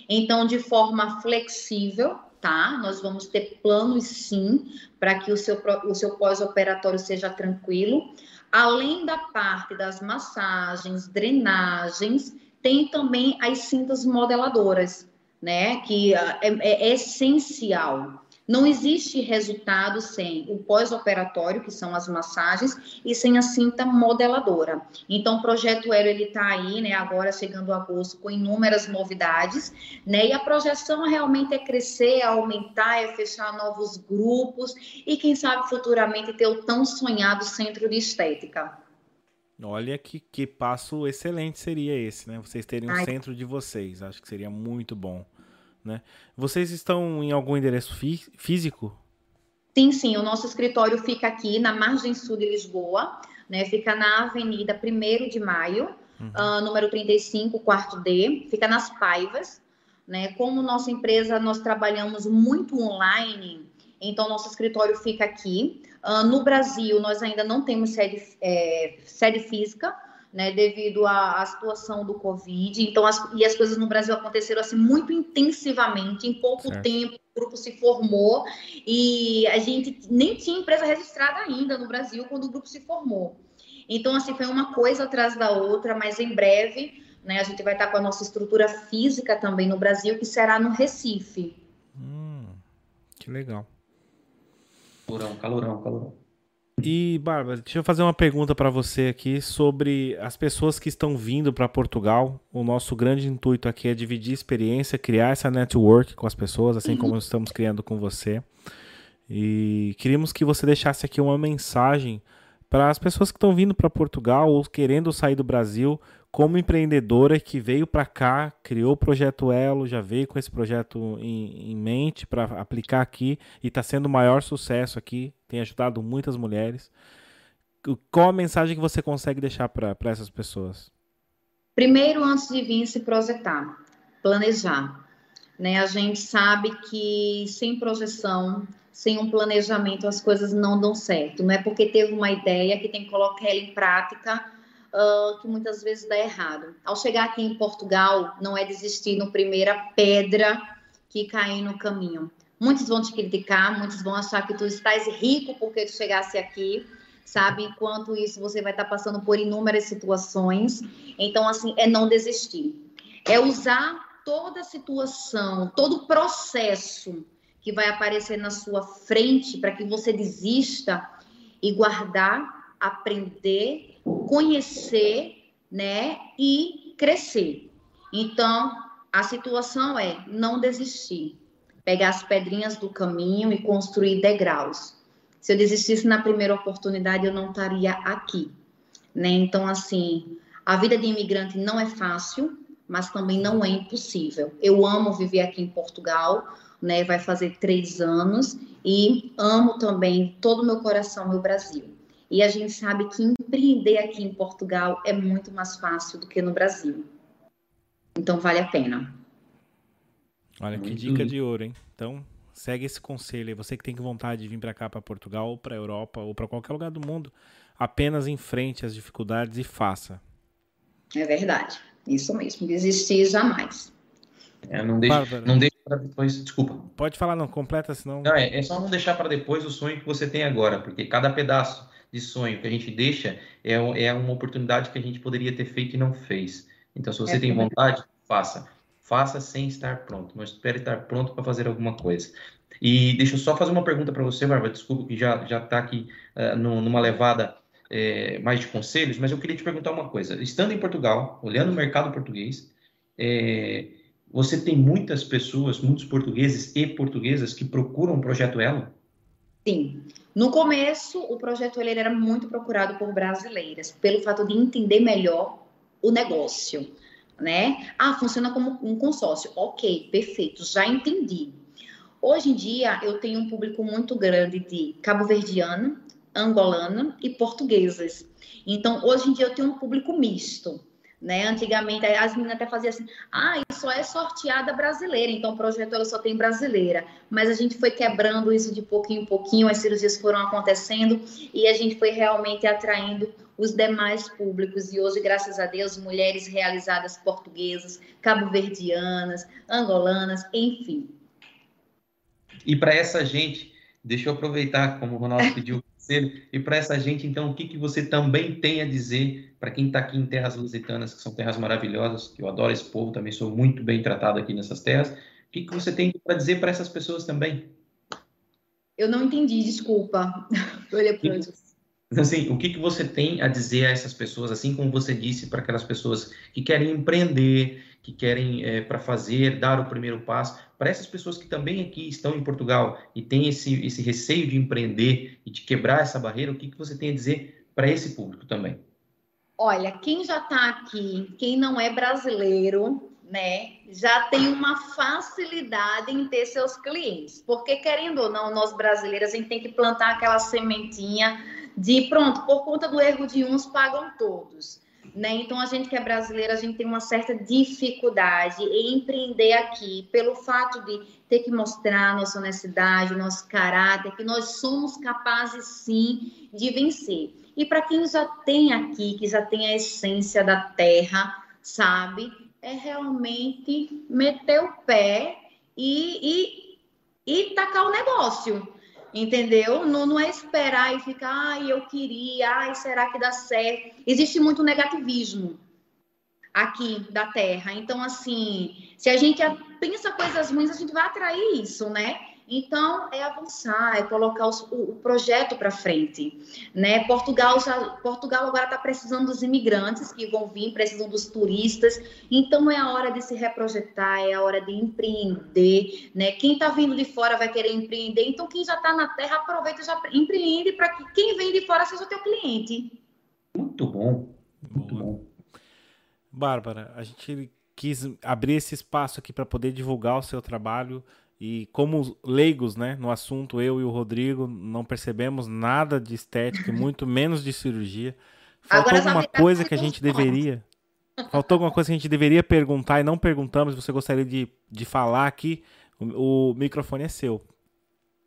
Então, de forma flexível, tá? Nós vamos ter planos sim, para que o seu, o seu pós-operatório seja tranquilo. Além da parte das massagens, drenagens, tem também as cintas modeladoras, né? Que é, é, é essencial. Não existe resultado sem o pós-operatório, que são as massagens, e sem a cinta modeladora. Então, o projeto Hélio, ele está aí, né, agora chegando a agosto, com inúmeras novidades, né, e a projeção realmente é crescer, é aumentar, é fechar novos grupos, e quem sabe futuramente ter o tão sonhado centro de estética. Olha que, que passo excelente seria esse, né? Vocês terem um Ai. centro de vocês. Acho que seria muito bom. Né? Vocês estão em algum endereço fí físico? Sim, sim. O nosso escritório fica aqui na margem sul de Lisboa, né? Fica na Avenida 1 de Maio, uhum. uh, número 35, quarto D. Fica nas Paivas, né? Como nossa empresa, nós trabalhamos muito online, então nosso escritório fica aqui. Uh, no Brasil, nós ainda não temos sede, é, sede física, né, devido à, à, situação do Covid. Então, as, e as coisas no Brasil aconteceram assim muito intensivamente, em pouco certo. tempo o grupo se formou e a gente nem tinha empresa registrada ainda no Brasil quando o grupo se formou. Então, assim, foi uma coisa atrás da outra, mas em breve, né, a gente vai estar com a nossa estrutura física também no Brasil, que será no Recife. Hum, que legal. Calorão, calorão, calorão. E, Bárbara, deixa eu fazer uma pergunta para você aqui sobre as pessoas que estão vindo para Portugal. O nosso grande intuito aqui é dividir experiência, criar essa network com as pessoas, assim uhum. como estamos criando com você. E queríamos que você deixasse aqui uma mensagem para as pessoas que estão vindo para Portugal ou querendo sair do Brasil, como empreendedora que veio para cá, criou o projeto Elo, já veio com esse projeto em, em mente para aplicar aqui e está sendo o maior sucesso aqui, tem ajudado muitas mulheres. Qual a mensagem que você consegue deixar para essas pessoas? Primeiro, antes de vir se projetar, planejar. Né? A gente sabe que sem projeção, sem um planejamento, as coisas não dão certo. Não é porque teve uma ideia que tem que colocar ela em prática uh, que muitas vezes dá errado. Ao chegar aqui em Portugal, não é desistir no primeira pedra que cair no caminho. Muitos vão te criticar, muitos vão achar que tu estás rico porque tu chegasse aqui, sabe? Enquanto isso, você vai estar passando por inúmeras situações. Então, assim, é não desistir. É usar toda a situação, todo o processo que vai aparecer na sua frente para que você desista e guardar, aprender conhecer, né, e crescer. Então, a situação é não desistir, pegar as pedrinhas do caminho e construir degraus. Se eu desistisse na primeira oportunidade, eu não estaria aqui, né? Então, assim, a vida de imigrante não é fácil, mas também não é impossível. Eu amo viver aqui em Portugal, né? Vai fazer três anos e amo também todo o meu coração meu Brasil. E a gente sabe que em empreender aqui em Portugal é muito mais fácil do que no Brasil. Então vale a pena. Olha que dica de ouro, hein? Então, segue esse conselho aí. Você que tem vontade de vir para cá, para Portugal, ou para Europa, ou para qualquer lugar do mundo, apenas enfrente as dificuldades e faça. É verdade. Isso mesmo. Desistir jamais. É, não deixe, não deixe para depois. Desculpa. Pode falar, não, completa, senão. Não, é, é só não deixar para depois o sonho que você tem agora, porque cada pedaço de sonho que a gente deixa é, é uma oportunidade que a gente poderia ter feito e não fez. Então, se você é tem vontade, faça. Faça sem estar pronto. Não espere estar pronto para fazer alguma coisa. E deixa eu só fazer uma pergunta para você, Bárbara. Desculpa que já já está aqui uh, no, numa levada é, mais de conselhos, mas eu queria te perguntar uma coisa. Estando em Portugal, olhando o mercado português, é, você tem muitas pessoas, muitos portugueses e portuguesas que procuram o Projeto Elo? Sim. No começo, o Projeto Elo era muito procurado por brasileiras, pelo fato de entender melhor o negócio né? Ah, funciona como um consórcio. Ok, perfeito, já entendi. Hoje em dia, eu tenho um público muito grande de cabo-verdiano, angolana e portuguesas. Então, hoje em dia, eu tenho um público misto. Né? Antigamente, as meninas até faziam assim: ah, isso é sorteada brasileira, então o projeto ela só tem brasileira. Mas a gente foi quebrando isso de pouquinho em pouquinho, as cirurgias foram acontecendo e a gente foi realmente atraindo os demais públicos. E hoje, graças a Deus, mulheres realizadas portuguesas, cabo-verdianas, angolanas, enfim. E para essa gente, deixa eu aproveitar, como o Ronaldo pediu conselho, e para essa gente, então, o que, que você também tem a dizer para quem está aqui em terras lusitanas, que são terras maravilhosas, que eu adoro esse povo, também sou muito bem tratado aqui nessas terras. O que, que você tem para dizer para essas pessoas também? Eu não entendi, desculpa. Olha para assim, o que, que você tem a dizer a essas pessoas, assim como você disse para aquelas pessoas que querem empreender, que querem é, para fazer, dar o primeiro passo, para essas pessoas que também aqui estão em Portugal e têm esse, esse receio de empreender e de quebrar essa barreira, o que, que você tem a dizer para esse público também? Olha, quem já está aqui, quem não é brasileiro, né, já tem uma facilidade em ter seus clientes, porque querendo ou não, nós brasileiros a gente tem que plantar aquela sementinha de pronto, por conta do erro de uns pagam todos. Né? Então, a gente que é brasileira, a gente tem uma certa dificuldade em empreender aqui, pelo fato de ter que mostrar nossa honestidade, nosso caráter, que nós somos capazes sim de vencer. E para quem já tem aqui, que já tem a essência da terra, sabe, é realmente meter o pé e, e, e tacar o negócio entendeu? Não, não é esperar e ficar, ai, eu queria, ai, será que dá certo? Existe muito negativismo aqui da Terra. Então, assim, se a gente pensa coisas ruins, a gente vai atrair isso, né? Então, é avançar, é colocar os, o, o, projeto para frente. Né? Portugal, já, Portugal agora está precisando dos imigrantes que vão vir, precisam dos turistas. Então, é a hora de se reprojetar, é a hora de empreender. Né? Quem está vindo de fora vai querer empreender. Então, quem já está na terra, aproveita e já empreende para que quem vem de fora seja teu cliente. Muito bom. Muito bom. Bárbara, a gente quis abrir esse espaço aqui para poder divulgar o seu trabalho e como leigos né, no assunto, eu e o Rodrigo não percebemos nada de estética, muito menos de cirurgia. Faltou Agora, alguma coisa que a gente deveria. Faltou alguma coisa que a gente deveria perguntar e não perguntamos. Você gostaria de, de falar aqui? O, o microfone é seu.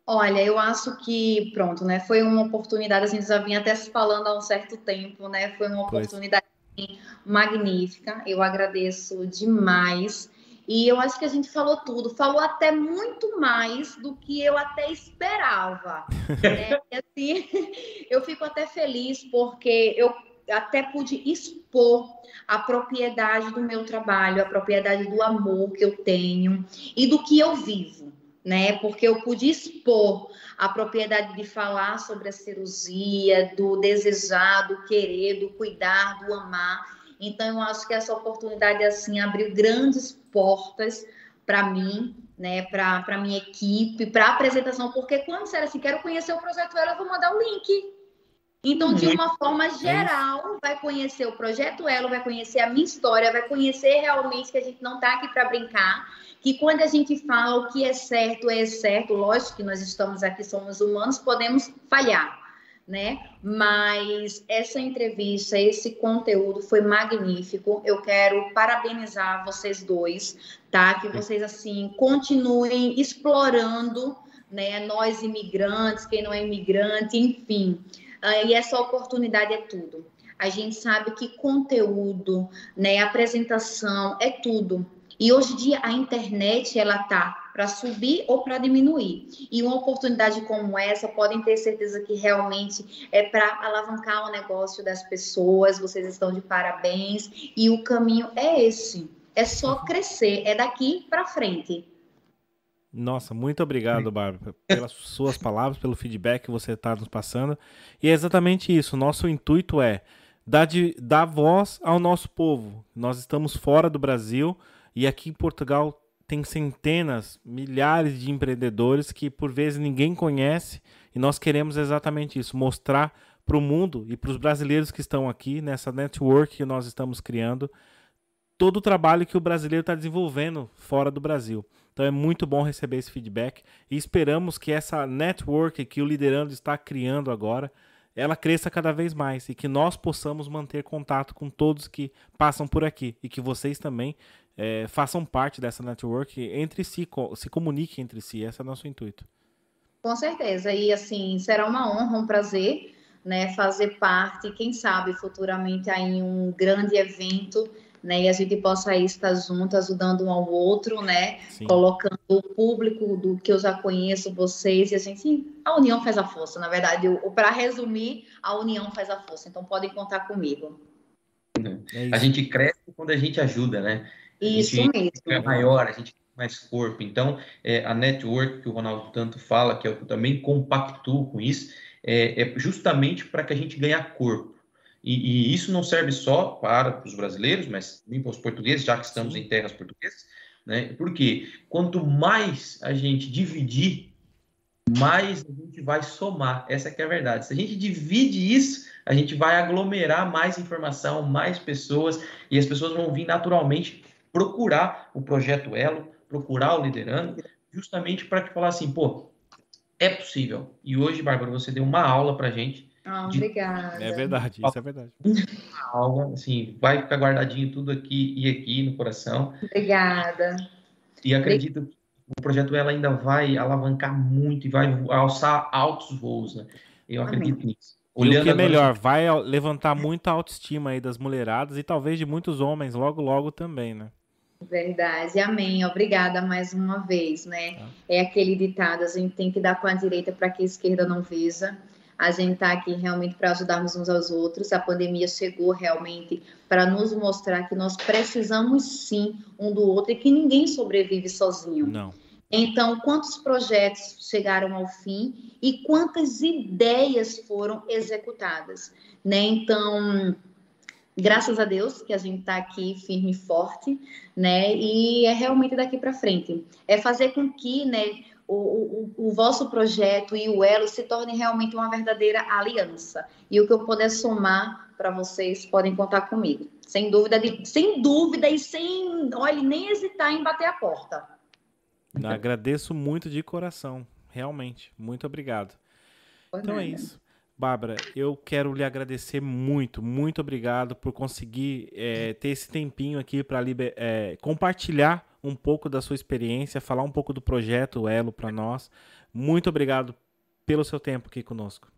Olha, eu acho que, pronto, né? Foi uma oportunidade, a gente já vinha até se falando há um certo tempo, né? Foi uma oportunidade pois. magnífica. Eu agradeço demais. E eu acho que a gente falou tudo, falou até muito mais do que eu até esperava. né? e, assim, eu fico até feliz porque eu até pude expor a propriedade do meu trabalho, a propriedade do amor que eu tenho e do que eu vivo, né? Porque eu pude expor a propriedade de falar sobre a cirurgia, do desejar, do querer, do cuidar, do amar. Então, eu acho que essa oportunidade, assim, abriu grandes portas para mim, né, para a minha equipe, para a apresentação, porque quando disser assim, quero conhecer o Projeto Elo, eu vou mandar o link. Então, de uma forma geral, vai conhecer o Projeto Elo, vai conhecer a minha história, vai conhecer realmente que a gente não está aqui para brincar, que quando a gente fala o que é certo, é certo, lógico que nós estamos aqui, somos humanos, podemos falhar, né? Mas essa entrevista, esse conteúdo foi magnífico. Eu quero parabenizar vocês dois, tá? Que vocês assim continuem explorando, né? Nós imigrantes, quem não é imigrante, enfim. Uh, e essa oportunidade é tudo. A gente sabe que conteúdo, né, apresentação é tudo. E hoje em dia a internet ela tá para subir ou para diminuir. E uma oportunidade como essa podem ter certeza que realmente é para alavancar o negócio das pessoas. Vocês estão de parabéns e o caminho é esse. É só crescer, é daqui para frente. Nossa, muito obrigado, Bárbara, pelas suas palavras, pelo feedback que você está nos passando. E é exatamente isso. Nosso intuito é dar, de, dar voz ao nosso povo. Nós estamos fora do Brasil e aqui em Portugal tem centenas, milhares de empreendedores que por vezes ninguém conhece e nós queremos exatamente isso, mostrar para o mundo e para os brasileiros que estão aqui nessa network que nós estamos criando todo o trabalho que o brasileiro está desenvolvendo fora do Brasil. Então é muito bom receber esse feedback e esperamos que essa network que o Liderando está criando agora ela cresça cada vez mais e que nós possamos manter contato com todos que passam por aqui e que vocês também é, façam parte dessa network entre si, se comuniquem entre si. Esse é o nosso intuito. Com certeza. E assim, será uma honra, um prazer, né, fazer parte, quem sabe futuramente aí um grande evento né? E a gente possa aí estar junto, ajudando um ao outro, né? Sim. Colocando o público do que eu já conheço, vocês, e a gente. A união faz a força, na verdade. Para resumir, a união faz a força. Então podem contar comigo. É a gente cresce quando a gente ajuda, né? Isso mesmo. É maior, a gente tem mais corpo. Então, é, a network que o Ronaldo tanto fala, que eu também compactuo com isso, é, é justamente para que a gente ganhe corpo. E, e, isso não serve só para os brasileiros, mas também para os portugueses, já que estamos em terras portuguesas, né? Porque quanto mais a gente dividir, mais a gente vai somar. Essa é a verdade. Se a gente divide isso, a gente vai aglomerar mais informação, mais pessoas, e as pessoas vão vir naturalmente procurar o projeto Elo, procurar o Liderando, justamente para te falar assim, pô, é possível. E hoje, Bárbara, você deu uma aula para gente ah, de... obrigada. É verdade, isso é verdade. Algo, assim, vai ficar guardadinho tudo aqui e aqui no coração. Obrigada. E acredito que o projeto ela ainda vai alavancar muito e vai alçar altos voos, né? Eu Amém. acredito nisso. Olhando e o que é melhor, vai levantar muita autoestima aí das mulheradas e talvez de muitos homens logo, logo também, né? Verdade, amém. Obrigada mais uma vez, né? Tá. É aquele ditado, a gente tem que dar com a direita para que a esquerda não veja. A gente está aqui realmente para ajudarmos uns aos outros. A pandemia chegou realmente para nos mostrar que nós precisamos sim um do outro e que ninguém sobrevive sozinho. Não. Então, quantos projetos chegaram ao fim e quantas ideias foram executadas, né? Então, graças a Deus que a gente está aqui firme e forte, né? E é realmente daqui para frente. É fazer com que, né? O, o, o, vosso projeto e o Elo se tornem realmente uma verdadeira aliança. E o que eu puder somar para vocês, podem contar comigo. Sem dúvida, de, sem dúvida e sem, olha, nem hesitar em bater a porta. Agradeço muito de coração, realmente. Muito obrigado. Por então é é isso. Bárbara, eu quero lhe agradecer muito, muito obrigado por conseguir é, ter esse tempinho aqui para é, compartilhar um pouco da sua experiência, falar um pouco do projeto Elo para nós. Muito obrigado pelo seu tempo aqui conosco.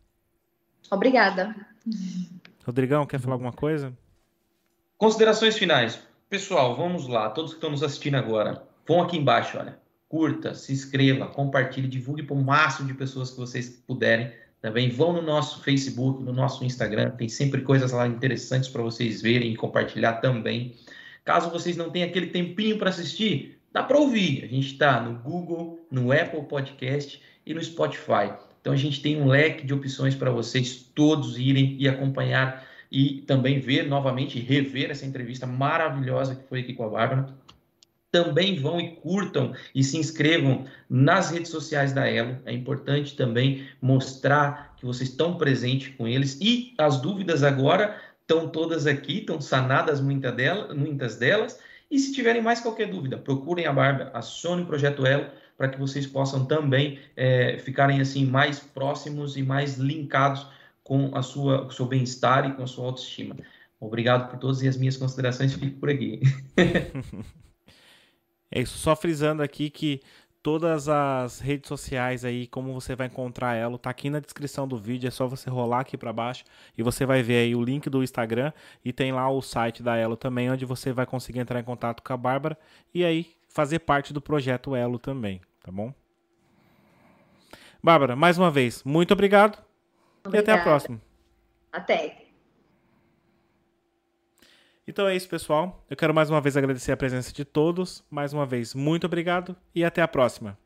Obrigada. Rodrigão, quer falar alguma coisa? Considerações finais. Pessoal, vamos lá. Todos que estão nos assistindo agora, vão aqui embaixo, olha. Curta, se inscreva, compartilhe, divulgue para o máximo de pessoas que vocês puderem. Também vão no nosso Facebook, no nosso Instagram, tem sempre coisas lá interessantes para vocês verem e compartilhar também. Caso vocês não tenham aquele tempinho para assistir, dá para ouvir. A gente está no Google, no Apple Podcast e no Spotify. Então a gente tem um leque de opções para vocês todos irem e acompanhar e também ver novamente, rever essa entrevista maravilhosa que foi aqui com a Bárbara. Também vão e curtam e se inscrevam nas redes sociais da Elo. É importante também mostrar que vocês estão presentes com eles. E as dúvidas agora estão todas aqui, estão sanadas muita dela, muitas delas. E se tiverem mais qualquer dúvida, procurem a Bárbara, acione o Projeto Elo, para que vocês possam também é, ficarem assim mais próximos e mais linkados com a sua, o seu bem-estar e com a sua autoestima. Obrigado por todas as minhas considerações, fico por aqui. é isso, só frisando aqui que todas as redes sociais aí, como você vai encontrar ela, tá aqui na descrição do vídeo, é só você rolar aqui para baixo e você vai ver aí o link do Instagram e tem lá o site da Elo também, onde você vai conseguir entrar em contato com a Bárbara e aí fazer parte do projeto Elo também, tá bom? Bárbara, mais uma vez, muito obrigado Obrigada. e até a próxima. Até. Então é isso, pessoal. Eu quero mais uma vez agradecer a presença de todos. Mais uma vez, muito obrigado e até a próxima.